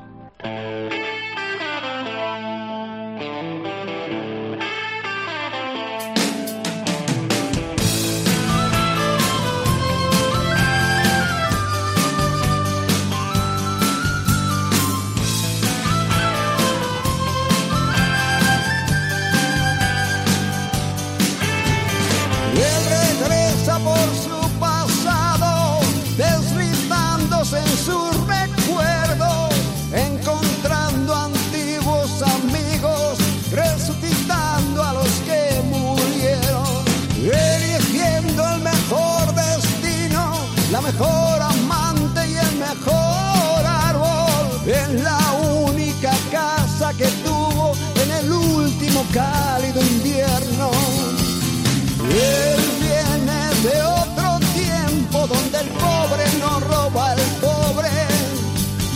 El pobre no roba al pobre.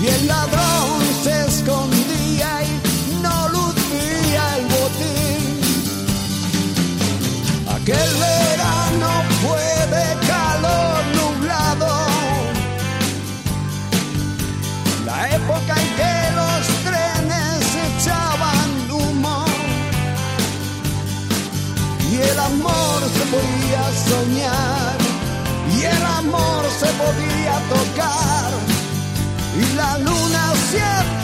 Y el ladrón se escondía y no lucía el botín. Aquel verano fue de calor nublado, la época en que los trenes echaban humo. Y el amor se podía soñar se podía tocar. Y la luna siempre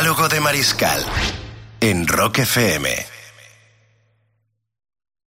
Decálogo de Mariscal en Rock FM.